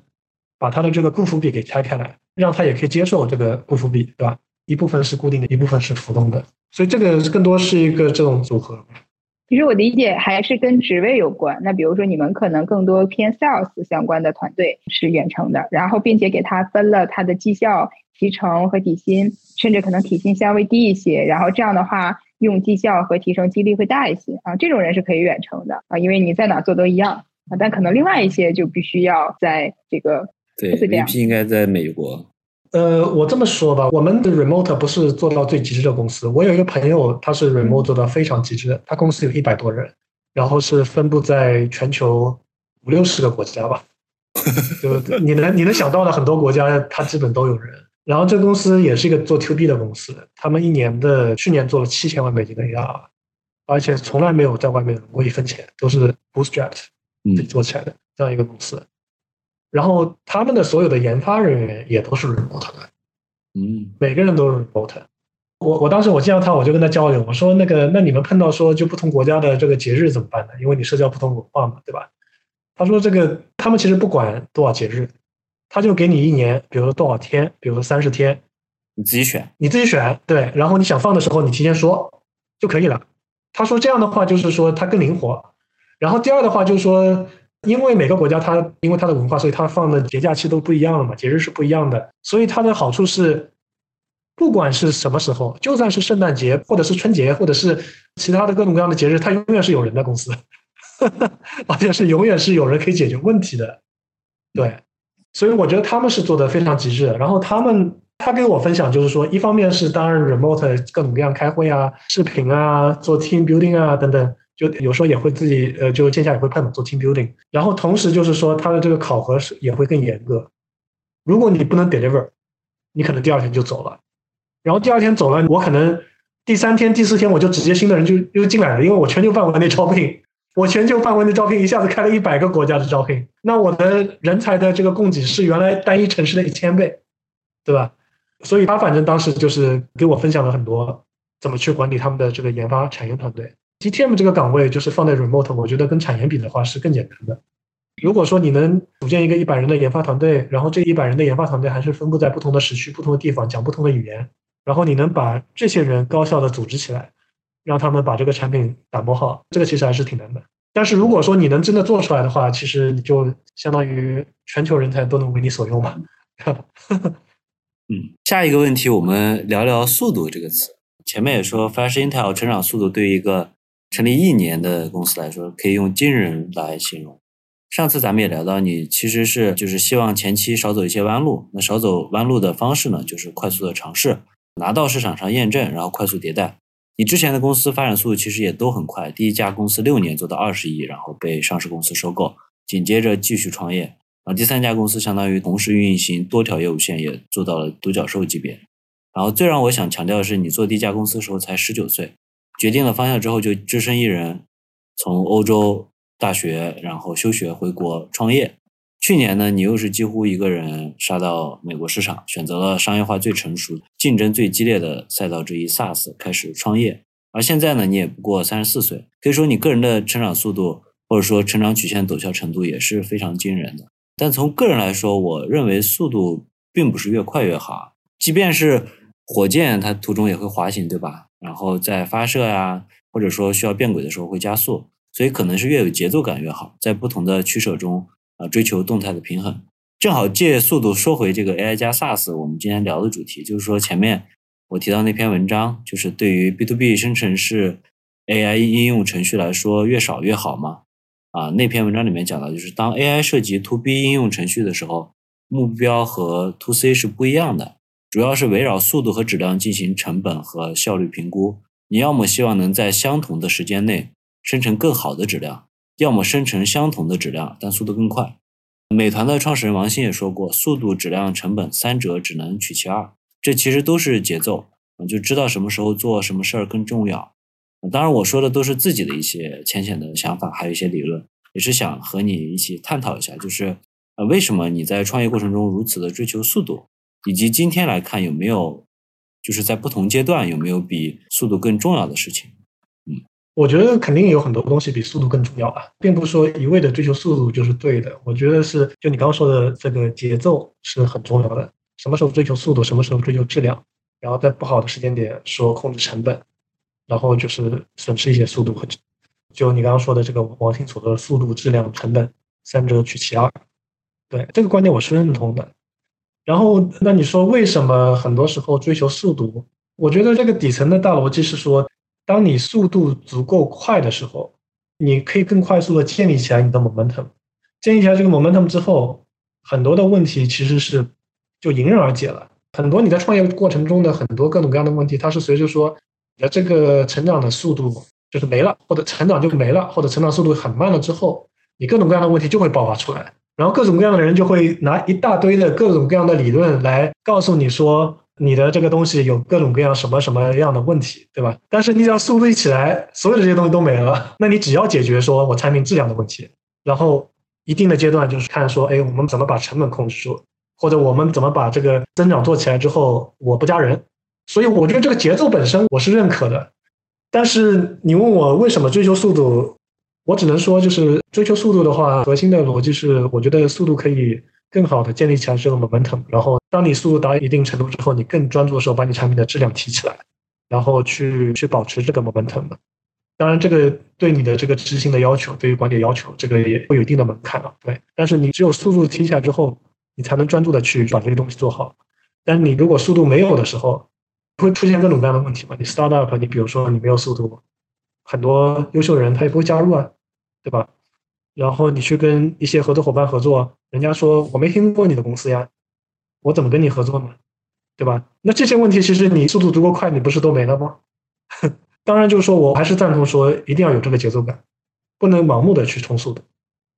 把他的这个固服比给拆开来，让他也可以接受这个固服比，对吧？一部分是固定的，一部分是浮动的。所以这个更多是一个这种组合。其实我理解还是跟职位有关。那比如说你们可能更多偏 sales 相关的团队是远程的，然后并且给他分了他的绩效提成和底薪，甚至可能底薪稍微低一些，然后这样的话用绩效和提成激励会大一些啊。这种人是可以远程的啊，因为你在哪做都一样啊。但可能另外一些就必须要在这个对 VP 应该在美国。呃，我这么说吧，我们的 remote 不是做到最极致的公司。我有一个朋友，他是 remote 做到非常极致的，他公司有一百多人，然后是分布在全球五六十个国家吧，就你能你能想到的很多国家，他基本都有人。然后这个公司也是一个做 to B 的公司，他们一年的去年做了七千万美金的 AR，而且从来没有在外面融过一分钱，都是 bootstrap 自己做起来的这样一个公司。然后他们的所有的研发人员也都是 remote 的，嗯，每个人都是 remote。我我当时我见到他，我就跟他交流，我说那个，那你们碰到说就不同国家的这个节日怎么办呢？因为你涉及到不同文化嘛，对吧？他说这个他们其实不管多少节日，他就给你一年，比如说多少天，比如说三十天，你自己选，你自己选，对。然后你想放的时候，你提前说就可以了。他说这样的话就是说他更灵活。然后第二的话就是说。因为每个国家它因为它的文化，所以它放的节假期都不一样了嘛，节日是不一样的。所以它的好处是，不管是什么时候，就算是圣诞节，或者是春节，或者是其他的各种各样的节日，它永远是有人的公司，而且是永远是有人可以解决问题的。对，所以我觉得他们是做的非常极致的。然后他们他给我分享就是说，一方面是当然 remote 各种各样开会啊、视频啊、做 team building 啊等等。就有时候也会自己呃，就线下也会碰做 team building，然后同时就是说他的这个考核是也会更严格。如果你不能 deliver，你可能第二天就走了。然后第二天走了，我可能第三天、第四天我就直接新的人就又进来了，因为我全球范围内招聘，我全球范围内招聘一下子开了一百个国家的招聘，那我的人才的这个供给是原来单一城市的一千倍，对吧？所以他反正当时就是给我分享了很多怎么去管理他们的这个研发产业团队。GTM 这个岗位就是放在 remote，我觉得跟产研比的话是更简单的。如果说你能组建一个一百人的研发团队，然后这一百人的研发团队还是分布在不同的时区、不同的地方，讲不同的语言，然后你能把这些人高效的组织起来，让他们把这个产品打磨好，这个其实还是挺难的。但是如果说你能真的做出来的话，其实你就相当于全球人才都能为你所用嘛。嗯，下一个问题我们聊聊速度这个词。前面也说，Flash Intel 成长速度对于一个成立一年的公司来说，可以用惊人来形容。上次咱们也聊到，你其实是就是希望前期少走一些弯路。那少走弯路的方式呢，就是快速的尝试，拿到市场上验证，然后快速迭代。你之前的公司发展速度其实也都很快，第一家公司六年做到二十亿，然后被上市公司收购，紧接着继续创业，然后第三家公司相当于同时运行多条业务线，也做到了独角兽级别。然后最让我想强调的是，你做第一家公司的时候才十九岁。决定了方向之后，就只身一人从欧洲大学，然后休学回国创业，去年呢，你又是几乎一个人杀到美国市场，选择了商业化最成熟、竞争最激烈的赛道之一 SaaS 开始创业。而现在呢，你也不过三十四岁，可以说你个人的成长速度或者说成长曲线陡峭程度也是非常惊人的。但从个人来说，我认为速度并不是越快越好。即便是火箭，它途中也会滑行，对吧？然后在发射呀，或者说需要变轨的时候会加速，所以可能是越有节奏感越好，在不同的取舍中。啊，追求动态的平衡，正好借速度说回这个 AI 加 SaaS，我们今天聊的主题就是说，前面我提到那篇文章，就是对于 B to B 生成式 AI 应用程序来说，越少越好嘛。啊，那篇文章里面讲到，就是当 AI 涉及 To B 应用程序的时候，目标和 To C 是不一样的，主要是围绕速度和质量进行成本和效率评估。你要么希望能在相同的时间内生成更好的质量。要么生成相同的质量，但速度更快。美团的创始人王兴也说过，速度、质量、成本三者只能取其二。这其实都是节奏，就知道什么时候做什么事儿更重要。当然，我说的都是自己的一些浅显的想法，还有一些理论，也是想和你一起探讨一下，就是呃，为什么你在创业过程中如此的追求速度，以及今天来看有没有，就是在不同阶段有没有比速度更重要的事情。嗯我觉得肯定有很多东西比速度更重要啊，并不是说一味的追求速度就是对的。我觉得是，就你刚刚说的这个节奏是很重要的。什么时候追求速度，什么时候追求质量，然后在不好的时间点说控制成本，然后就是损失一些速度和就你刚刚说的这个王兴所说的速度、质量、成本三者取其二，对这个观点我是认同的。然后那你说为什么很多时候追求速度？我觉得这个底层的大逻辑是说。当你速度足够快的时候，你可以更快速的建立起来你的 momentum。建立起来这个 momentum 之后，很多的问题其实是就迎刃而解了。很多你在创业过程中的很多各种各样的问题，它是随着说你的这个成长的速度就是没了，或者成长就没了，或者成长速度很慢了之后，你各种各样的问题就会爆发出来，然后各种各样的人就会拿一大堆的各种各样的理论来告诉你说。你的这个东西有各种各样什么什么样的问题，对吧？但是你只要速度一起来，所有的这些东西都没了。那你只要解决说我产品质量的问题，然后一定的阶段就是看说，哎，我们怎么把成本控制住，或者我们怎么把这个增长做起来之后，我不加人。所以我觉得这个节奏本身我是认可的。但是你问我为什么追求速度，我只能说就是追求速度的话，核心的逻辑是，我觉得速度可以。更好的建立起来这个 momentum，然后当你速度达一定程度之后，你更专注的时候，把你产品的质量提起来，然后去去保持这个 momentum。当然，这个对你的这个执行的要求，对于管理要求，这个也会有一定的门槛啊。对，但是你只有速度提起来之后，你才能专注的去把这些东西做好。但是你如果速度没有的时候，会出现各种各样的问题嘛？你 start up，你比如说你没有速度，很多优秀的人他也不会加入啊，对吧？然后你去跟一些合作伙伴合作。人家说我没听过你的公司呀，我怎么跟你合作呢？对吧？那这些问题其实你速度足够快，你不是都没了吗？当然，就是说我还是赞同说一定要有这个节奏感，不能盲目的去冲速度，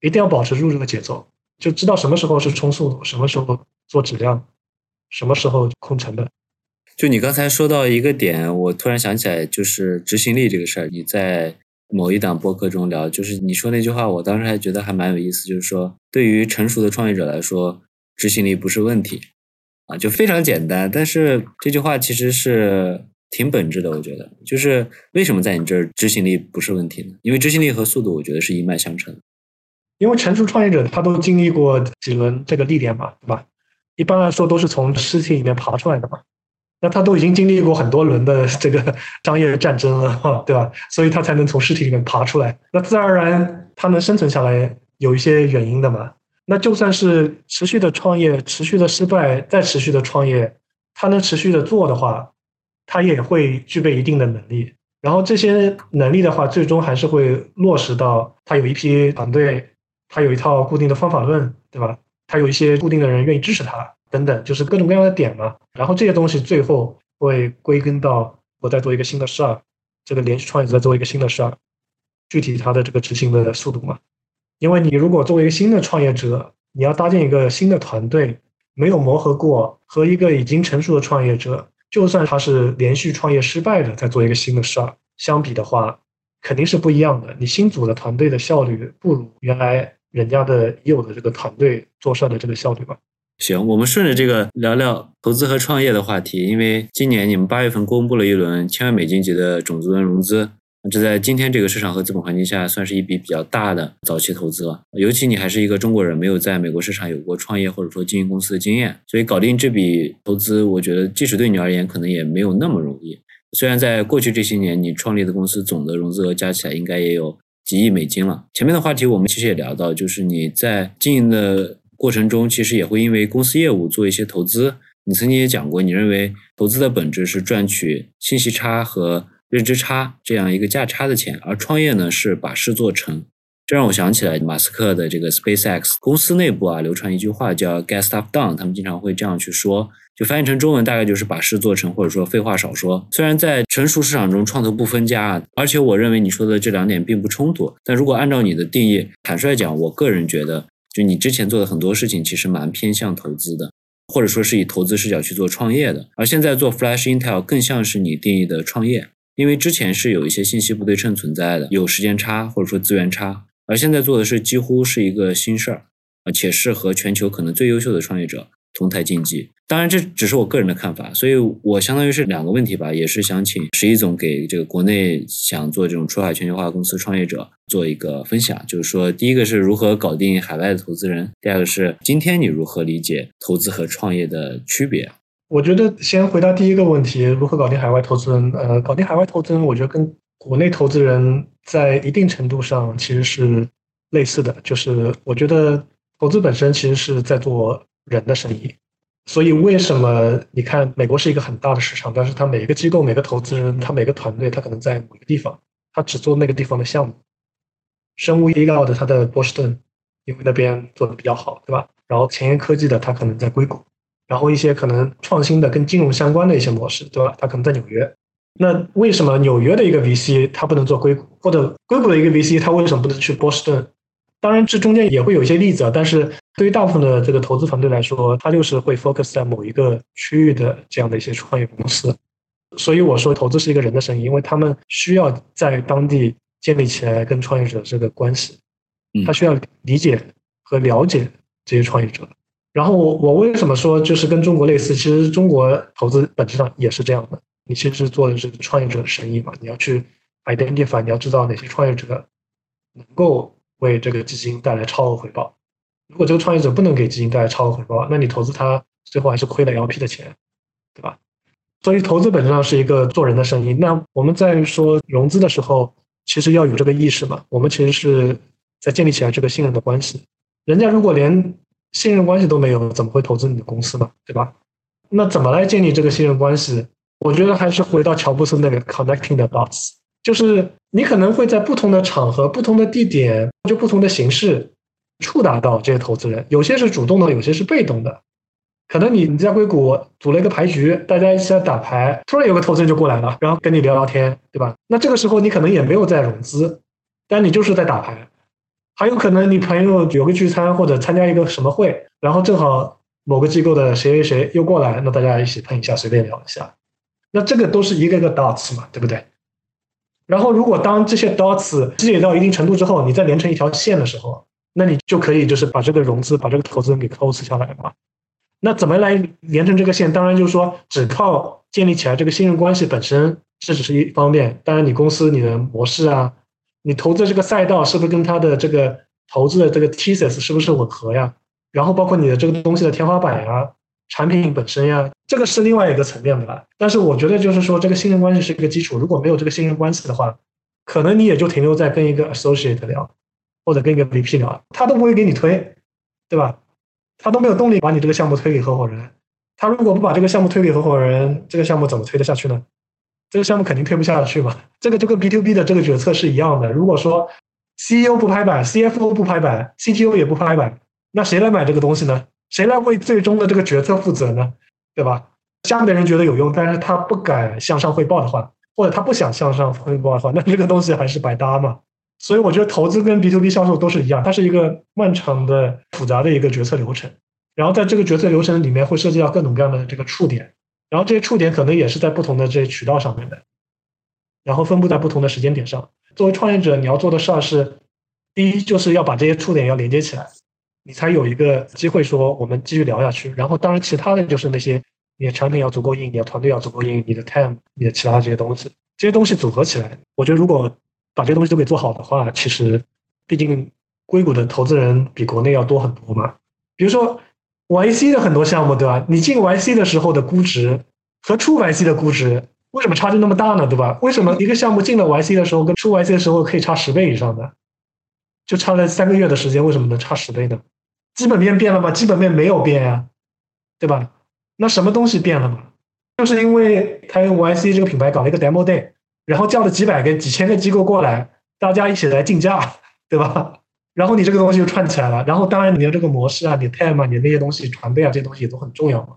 一定要保持住这个节奏，就知道什么时候是冲速度，什么时候做质量，什么时候控成本。就你刚才说到一个点，我突然想起来，就是执行力这个事儿，你在。某一档播客中聊，就是你说那句话，我当时还觉得还蛮有意思，就是说，对于成熟的创业者来说，执行力不是问题，啊，就非常简单。但是这句话其实是挺本质的，我觉得，就是为什么在你这儿执行力不是问题呢？因为执行力和速度，我觉得是一脉相承。因为成熟创业者他都经历过几轮这个历练嘛，对吧？一般来说都是从尸体里面爬出来的嘛。那他都已经经历过很多轮的这个 商业战争了，对吧？所以他才能从尸体里面爬出来。那自然而然，他能生存下来，有一些原因的嘛。那就算是持续的创业，持续的失败，再持续的创业，他能持续的做的话，他也会具备一定的能力。然后这些能力的话，最终还是会落实到他有一批团队，他有一套固定的方法论，对吧？他有一些固定的人愿意支持他。等等，就是各种各样的点嘛。然后这些东西最后会归根到我在做一个新的事儿，这个连续创业者在做一个新的事儿，具体它的这个执行的速度嘛。因为你如果作为一个新的创业者，你要搭建一个新的团队，没有磨合过，和一个已经成熟的创业者，就算他是连续创业失败的在做一个新的事儿，相比的话，肯定是不一样的。你新组的团队的效率不如原来人家的已有的这个团队做事的这个效率吧。行，我们顺着这个聊聊投资和创业的话题，因为今年你们八月份公布了一轮千万美金级的种子轮融资。这在今天这个市场和资本环境下，算是一笔比较大的早期投资了。尤其你还是一个中国人，没有在美国市场有过创业或者说经营公司的经验，所以搞定这笔投资，我觉得即使对你而言，可能也没有那么容易。虽然在过去这些年，你创立的公司总的融资额加起来应该也有几亿美金了。前面的话题我们其实也聊到，就是你在经营的过程中，其实也会因为公司业务做一些投资。你曾经也讲过，你认为投资的本质是赚取信息差和。认知差这样一个价差的钱，而创业呢是把事做成，这让我想起来马斯克的这个 SpaceX 公司内部啊流传一句话叫 Get Stuff Done，他们经常会这样去说，就翻译成中文大概就是把事做成，或者说废话少说。虽然在成熟市场中创投不分家，而且我认为你说的这两点并不冲突，但如果按照你的定义，坦率讲，我个人觉得，就你之前做的很多事情其实蛮偏向投资的，或者说是以投资视角去做创业的，而现在做 Flash Intel 更像是你定义的创业。因为之前是有一些信息不对称存在的，有时间差或者说资源差，而现在做的是几乎是一个新事儿，而且是和全球可能最优秀的创业者同台竞技。当然，这只是我个人的看法，所以我相当于是两个问题吧，也是想请石一总给这个国内想做这种出海全球化公司创业者做一个分享，就是说，第一个是如何搞定海外的投资人，第二个是今天你如何理解投资和创业的区别。我觉得先回答第一个问题，如何搞定海外投资人？呃，搞定海外投资人，我觉得跟国内投资人在一定程度上其实是类似的。就是我觉得投资本身其实是在做人的生意，所以为什么你看美国是一个很大的市场，但是它每一个机构、每个投资人、他每个团队，他可能在某个地方，他只做那个地方的项目。生物医疗的，他的波士顿，因为那边做的比较好，对吧？然后前沿科技的，他可能在硅谷。然后一些可能创新的跟金融相关的一些模式，对吧？它可能在纽约。那为什么纽约的一个 VC 它不能做硅谷，或者硅谷的一个 VC 它为什么不能去波士顿？当然，这中间也会有一些例子啊。但是对于大部分的这个投资团队来说，它就是会 focus 在某一个区域的这样的一些创业公司。所以我说，投资是一个人的生意，因为他们需要在当地建立起来跟创业者这个关系，他需要理解和了解这些创业者。然后我我为什么说就是跟中国类似？其实中国投资本质上也是这样的，你其实做的是创业者的生意嘛，你要去 identify，你要知道哪些创业者能够为这个基金带来超额回报。如果这个创业者不能给基金带来超额回报，那你投资他最后还是亏了 LP 的钱，对吧？所以投资本质上是一个做人的生意。那我们在说融资的时候，其实要有这个意识嘛，我们其实是在建立起来这个信任的关系。人家如果连信任关系都没有，怎么会投资你的公司呢？对吧？那怎么来建立这个信任关系？我觉得还是回到乔布斯那个 connecting the dots，就是你可能会在不同的场合、不同的地点，就不同的形式触达到这些投资人。有些是主动的，有些是被动的。可能你你在硅谷组了一个牌局，大家一起在打牌，突然有个投资人就过来了，然后跟你聊聊天，对吧？那这个时候你可能也没有在融资，但你就是在打牌。还有可能你朋友有个聚餐或者参加一个什么会，然后正好某个机构的谁谁谁又过来，那大家一起碰一下，随便聊一下，那这个都是一个个 dots 嘛，对不对？然后如果当这些 dots 积累到一定程度之后，你再连成一条线的时候，那你就可以就是把这个融资、把这个投资人给 close 下来嘛。那怎么来连成这个线？当然就是说，只靠建立起来这个信任关系本身，这只是一方面。当然，你公司你的模式啊。你投资这个赛道是不是跟他的这个投资的这个 thesis 是不是吻合呀？然后包括你的这个东西的天花板呀、产品本身呀，这个是另外一个层面的了。但是我觉得就是说，这个信任关系是一个基础。如果没有这个信任关系的话，可能你也就停留在跟一个 associate 聊，或者跟一个 VP 聊，他都不会给你推，对吧？他都没有动力把你这个项目推给合伙人。他如果不把这个项目推给合伙人，这个项目怎么推得下去呢？这个项目肯定推不下去嘛，这个就跟 B to B 的这个决策是一样的。如果说 CEO 不拍板，CFO 不拍板，CTO 也不拍板，那谁来买这个东西呢？谁来为最终的这个决策负责呢？对吧？下面的人觉得有用，但是他不敢向上汇报的话，或者他不想向上汇报的话，那这个东西还是白搭嘛。所以我觉得投资跟 B to B 销售都是一样，它是一个漫长的、复杂的一个决策流程。然后在这个决策流程里面会涉及到各种各样的这个触点。然后这些触点可能也是在不同的这些渠道上面的，然后分布在不同的时间点上。作为创业者，你要做的事儿是第一就是要把这些触点要连接起来，你才有一个机会说我们继续聊下去。然后当然其他的就是那些你的产品要足够硬，你的团队要足够硬，你的 time，你的其他这些东西，这些东西组合起来，我觉得如果把这些东西都给做好的话，其实毕竟硅谷的投资人比国内要多很多嘛。比如说 YC 的很多项目，对吧？你进 YC 的时候的估值和出 YC 的估值。为什么差距那么大呢？对吧？为什么一个项目进了 YC 的时候跟出 YC 的时候可以差十倍以上的？就差了三个月的时间，为什么能差十倍呢？基本面变了吗？基本面没有变呀，对吧？那什么东西变了嘛？就是因为他用 YC 这个品牌搞了一个 demo day，然后叫了几百个、几千个机构过来，大家一起来竞价，对吧？然后你这个东西就串起来了。然后当然你的这个模式啊，你 time 啊，你那些东西、团队啊，这些东西也都很重要嘛。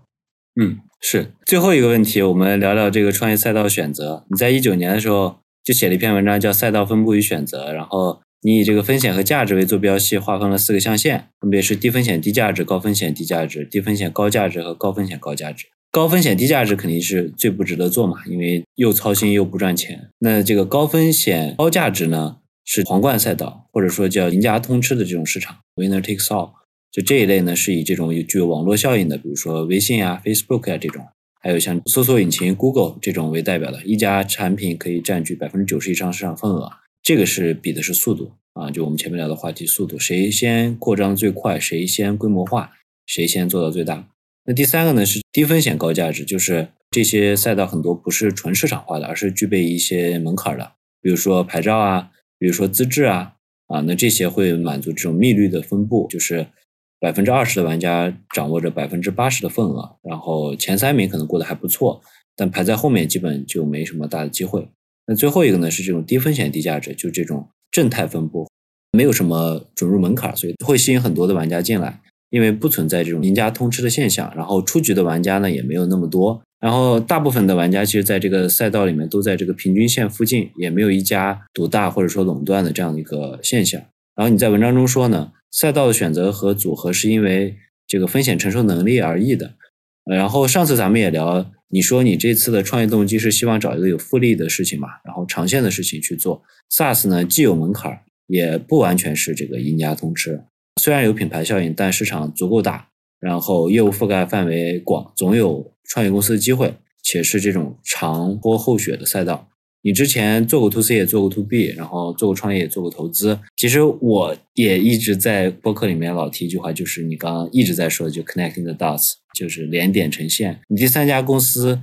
嗯。是最后一个问题，我们聊聊这个创业赛道选择。你在一九年的时候就写了一篇文章，叫《赛道分布与选择》，然后你以这个风险和价值为坐标系，划分了四个象限，分别是低风险低价值、高风险低价值、低风险高价值和高风险高价值。高风险低价值肯定是最不值得做嘛，因为又操心又不赚钱。那这个高风险高价值呢，是皇冠赛道，或者说叫赢家通吃的这种市场，winner takes all。就这一类呢，是以这种有具有网络效应的，比如说微信啊、Facebook 啊这种，还有像搜索引擎 Google 这种为代表的，一家产品可以占据百分之九十以上市场份额。这个是比的是速度啊，就我们前面聊的话题，速度，谁先扩张最快，谁先规模化，谁先做到最大。那第三个呢是低风险高价值，就是这些赛道很多不是纯市场化的，而是具备一些门槛的，比如说牌照啊，比如说资质啊，啊，那这些会满足这种密率的分布，就是。百分之二十的玩家掌握着百分之八十的份额，然后前三名可能过得还不错，但排在后面基本就没什么大的机会。那最后一个呢是这种低风险低价值，就这种正态分布，没有什么准入门槛，所以会吸引很多的玩家进来，因为不存在这种赢家通吃的现象。然后出局的玩家呢也没有那么多，然后大部分的玩家其实在这个赛道里面都在这个平均线附近，也没有一家独大或者说垄断的这样的一个现象。然后你在文章中说呢？赛道的选择和组合是因为这个风险承受能力而异的。然后上次咱们也聊，你说你这次的创业动机是希望找一个有复利的事情嘛，然后长线的事情去做。SaaS 呢，既有门槛，也不完全是这个赢家通吃。虽然有品牌效应，但市场足够大，然后业务覆盖范围广，总有创业公司的机会，且是这种长波厚雪的赛道。你之前做过 to C 也做过 to B，然后做过创业也做过投资。其实我也一直在播客里面老提一句话，就是你刚刚一直在说的，就 connecting the dots，就是连点成线。你第三家公司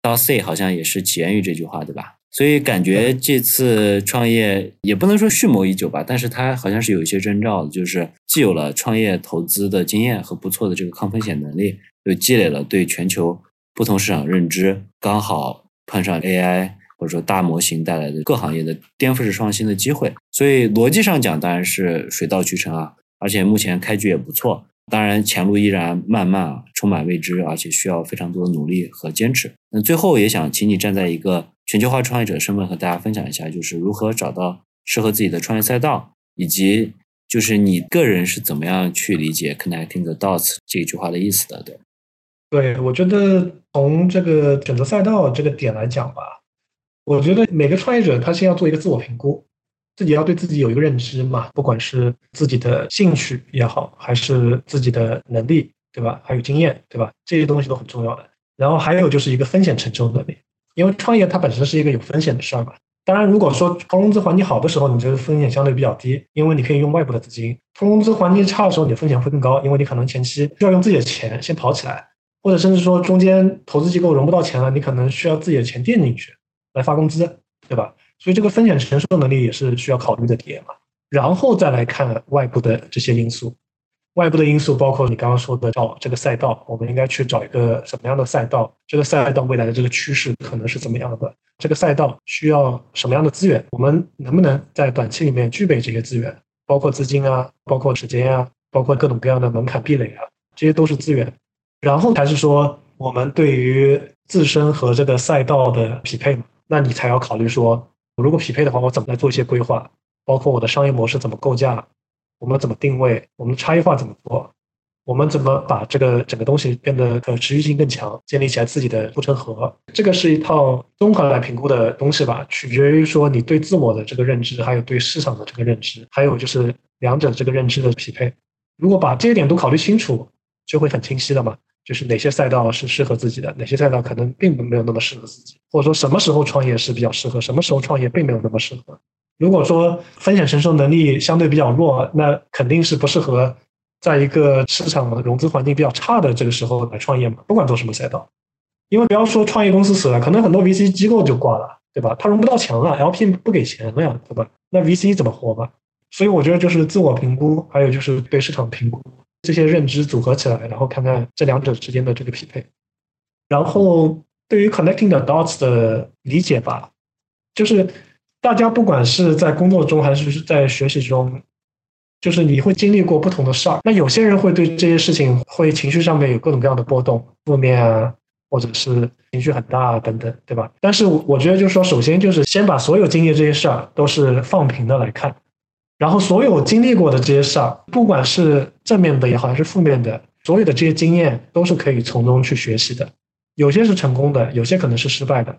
到 C 好像也是起源于这句话，对吧？所以感觉这次创业也不能说蓄谋已久吧，但是它好像是有一些征兆的，就是既有了创业投资的经验和不错的这个抗风险能力，又积累了对全球不同市场认知，刚好碰上 AI。或者说大模型带来的各行业的颠覆式创新的机会，所以逻辑上讲当然是水到渠成啊，而且目前开局也不错。当然前路依然漫漫啊，充满未知，而且需要非常多的努力和坚持。那最后也想请你站在一个全球化创业者身份和大家分享一下，就是如何找到适合自己的创业赛道，以及就是你个人是怎么样去理解 “connecting the dots” 这一句话的意思的？对，对我觉得从这个选择赛道这个点来讲吧。我觉得每个创业者他先要做一个自我评估，自己要对自己有一个认知嘛，不管是自己的兴趣也好，还是自己的能力，对吧？还有经验，对吧？这些东西都很重要的。然后还有就是一个风险承受能力，因为创业它本身是一个有风险的事儿嘛。当然，如果说投融资环境好的时候，你这个风险相对比较低，因为你可以用外部的资金；投融资环境差的时候，你的风险会更高，因为你可能前期需要用自己的钱先跑起来，或者甚至说中间投资机构融不到钱了，你可能需要自己的钱垫进去。来发工资，对吧？所以这个风险承受能力也是需要考虑的点嘛。然后再来看外部的这些因素，外部的因素包括你刚刚说的找这个赛道，我们应该去找一个什么样的赛道？这个赛道未来的这个趋势可能是怎么样的？这个赛道需要什么样的资源？我们能不能在短期里面具备这些资源？包括资金啊，包括时间啊，包括各种各样的门槛壁垒啊，这些都是资源。然后才是说我们对于自身和这个赛道的匹配嘛？那你才要考虑说，我如果匹配的话，我怎么来做一些规划？包括我的商业模式怎么构架，我们怎么定位，我们差异化怎么做，我们怎么把这个整个东西变得可持续性更强，建立起来自己的护城河？这个是一套综合来评估的东西吧，取决于说你对自我的这个认知，还有对市场的这个认知，还有就是两者这个认知的匹配。如果把这些点都考虑清楚，就会很清晰的嘛。就是哪些赛道是适合自己的，哪些赛道可能并没有那么适合自己，或者说什么时候创业是比较适合，什么时候创业并没有那么适合。如果说风险承受能力相对比较弱，那肯定是不适合在一个市场融资环境比较差的这个时候来创业嘛。不管做什么赛道，因为不要说创业公司死了，可能很多 VC 机构就挂了，对吧？他融不到钱了，LP 不给钱了呀，对吧？那 VC 怎么活吧？所以我觉得就是自我评估，还有就是对市场评估。这些认知组合起来，然后看看这两者之间的这个匹配。然后对于 connecting the dots 的理解吧，就是大家不管是在工作中还是在学习中，就是你会经历过不同的事儿。那有些人会对这些事情会情绪上面有各种各样的波动，负面啊，或者是情绪很大啊等等，对吧？但是我觉得就是说，首先就是先把所有经历这些事儿都是放平的来看。然后所有经历过的这些事儿，不管是正面的也好，还是负面的，所有的这些经验都是可以从中去学习的。有些是成功的，有些可能是失败的。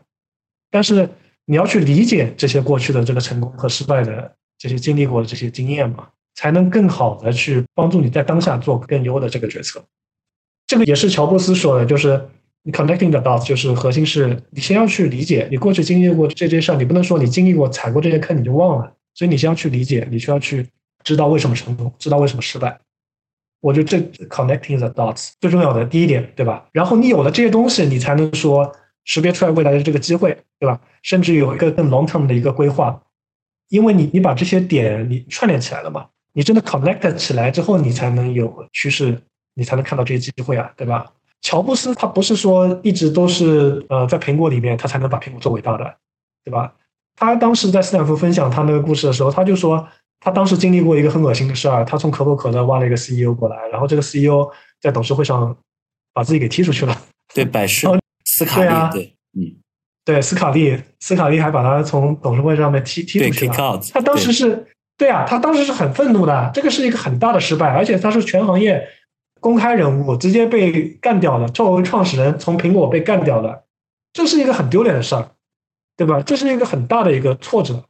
但是你要去理解这些过去的这个成功和失败的这些经历过的这些经验嘛，才能更好的去帮助你在当下做更优的这个决策。这个也是乔布斯说的，就是你 connecting the dots，就是核心是你先要去理解你过去经历过这些事儿，你不能说你经历过踩过这些坑你就忘了。所以你先要去理解，你需要去知道为什么成功，知道为什么失败。我觉得这 connecting the dots 最重要的第一点，对吧？然后你有了这些东西，你才能说识别出来未来的这个机会，对吧？甚至有一个更 long term 的一个规划，因为你你把这些点你串联起来了嘛，你真的 connect 起来之后，你才能有趋势，你才能看到这些机会啊，对吧？乔布斯他不是说一直都是呃在苹果里面，他才能把苹果做伟大的，对吧？他当时在斯坦福分享他那个故事的时候，他就说他当时经历过一个很恶心的事儿，他从可口可乐挖了一个 CEO 过来，然后这个 CEO 在董事会上把自己给踢出去了。对，百事 斯卡利，对，嗯，对，斯卡利，斯卡利还把他从董事会上面踢踢出去了。他当时是，对啊，他当时是很愤怒的，这个是一个很大的失败，而且他是全行业公开人物，直接被干掉了。作为创始人，从苹果被干掉了，这是一个很丢脸的事儿。对吧？这是一个很大的一个挫折。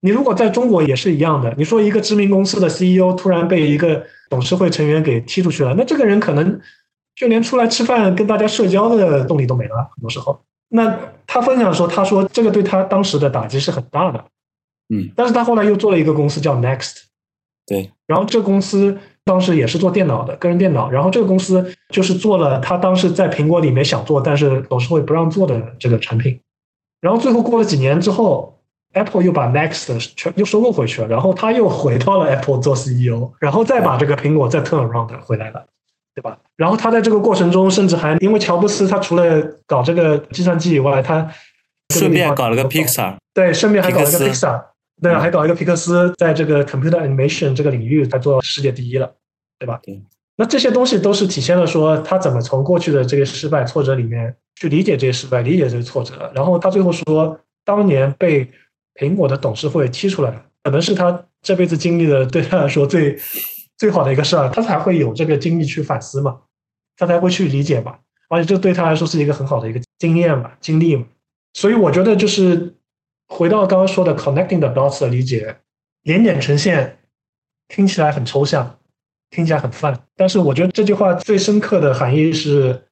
你如果在中国也是一样的，你说一个知名公司的 CEO 突然被一个董事会成员给踢出去了，那这个人可能就连出来吃饭跟大家社交的动力都没了。很多时候，那他分享说，他说这个对他当时的打击是很大的。嗯，但是他后来又做了一个公司叫 Next，对，然后这个公司当时也是做电脑的个人电脑，然后这个公司就是做了他当时在苹果里面想做，但是董事会不让做的这个产品。然后最后过了几年之后，Apple 又把 Next 全又收购回去了，然后他又回到了 Apple 做 CEO，然后再把这个苹果再 turn around 回来了，对吧？然后他在这个过程中，甚至还因为乔布斯他除了搞这个计算机以外，他顺便搞了个 Pixar，对，顺便还搞了个 Pixar，对，还搞一个皮克斯，在这个 computer animation 这个领域，他做到世界第一了，对吧？对。那这些东西都是体现了说他怎么从过去的这个失败挫折里面去理解这些失败，理解这些挫折。然后他最后说，当年被苹果的董事会踢出来，可能是他这辈子经历的对他来说最最好的一个事儿，他才会有这个精力去反思嘛，他才会去理解嘛。而且这对他来说是一个很好的一个经验嘛，经历嘛。所以我觉得就是回到刚刚说的 connecting the dots 的理解，连点成线听起来很抽象。听起来很泛，但是我觉得这句话最深刻的含义是，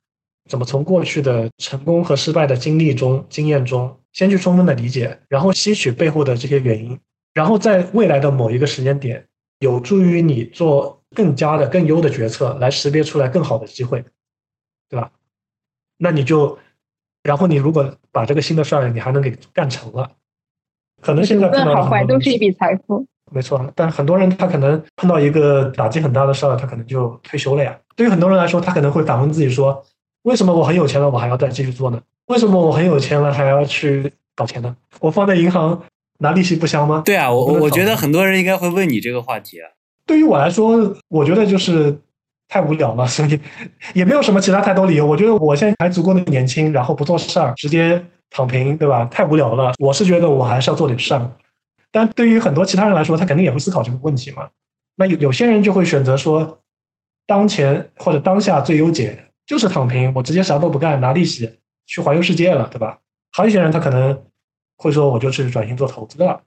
怎么从过去的成功和失败的经历中、经验中，先去充分的理解，然后吸取背后的这些原因，然后在未来的某一个时间点，有助于你做更加的、更优的决策，来识别出来更好的机会，对吧？那你就，然后你如果把这个新的事儿你还能给干成了，可能现在碰到好坏都是一笔财富。没错，但很多人他可能碰到一个打击很大的事儿，他可能就退休了呀。对于很多人来说，他可能会反问自己说：为什么我很有钱了，我还要再继续做呢？为什么我很有钱了还要去搞钱呢？我放在银行拿利息不香吗？对啊，我我觉得很多人应该会问你这个话题啊。对于我来说，我觉得就是太无聊了，所以也没有什么其他太多理由。我觉得我现在还足够的年轻，然后不做事儿，直接躺平，对吧？太无聊了。我是觉得我还是要做点事儿。但对于很多其他人来说，他肯定也会思考这个问题嘛。那有有些人就会选择说，当前或者当下最优解就是躺平，我直接啥都不干，拿利息去环游世界了，对吧？还有一些人他可能会说，我就是转型做投资了。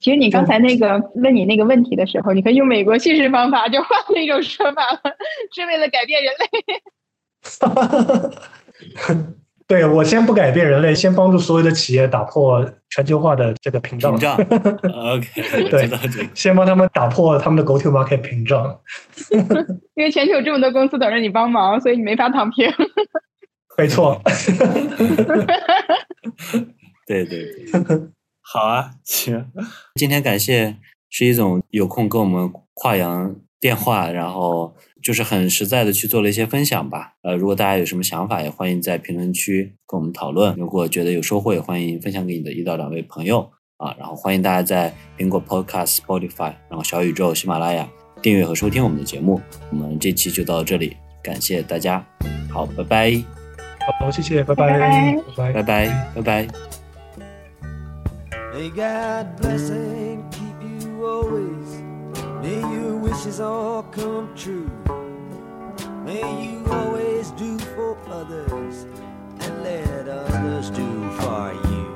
其实你刚才那个问你那个问题的时候，你可以用美国叙事方法，就换了一种说法了，是为了改变人类。对我先不改变人类，先帮助所有的企业打破全球化的这个屏障。屏障。OK，对，先帮他们打破他们的 Go to Market 屏障。因为全球有这么多公司等着你帮忙，所以你没法躺平。没错。对对对。好啊，行。今天感谢十一总有空跟我们跨洋电话，然后就是很实在的去做了一些分享吧。呃，如果大家有什么想法，也欢迎在评论区跟我们讨论。如果觉得有收获，也欢迎分享给你的一到两位朋友啊。然后欢迎大家在苹果 Podcast、Spotify、然后小宇宙、喜马拉雅订阅和收听我们的节目。我们这期就到这里，感谢大家。好，拜拜。好，谢谢，拜拜，拜拜，拜拜，拜拜。May God bless and keep you always. May your wishes all come true. May you always do for others and let others do for you.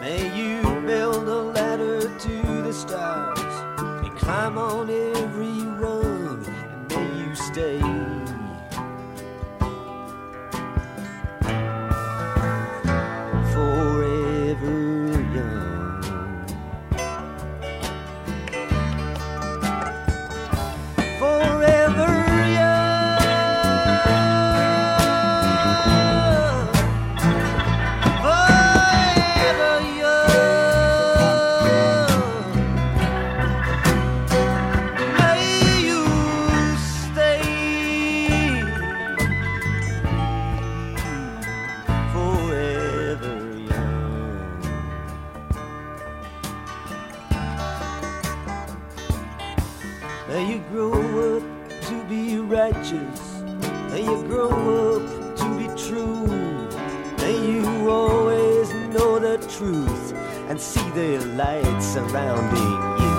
May you build a ladder to the stars and climb on every surrounding you.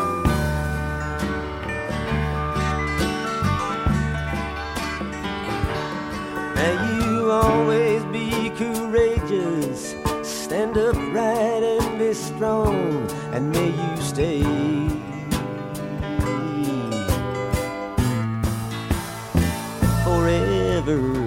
May you always be courageous, stand upright and be strong, and may you stay. Forever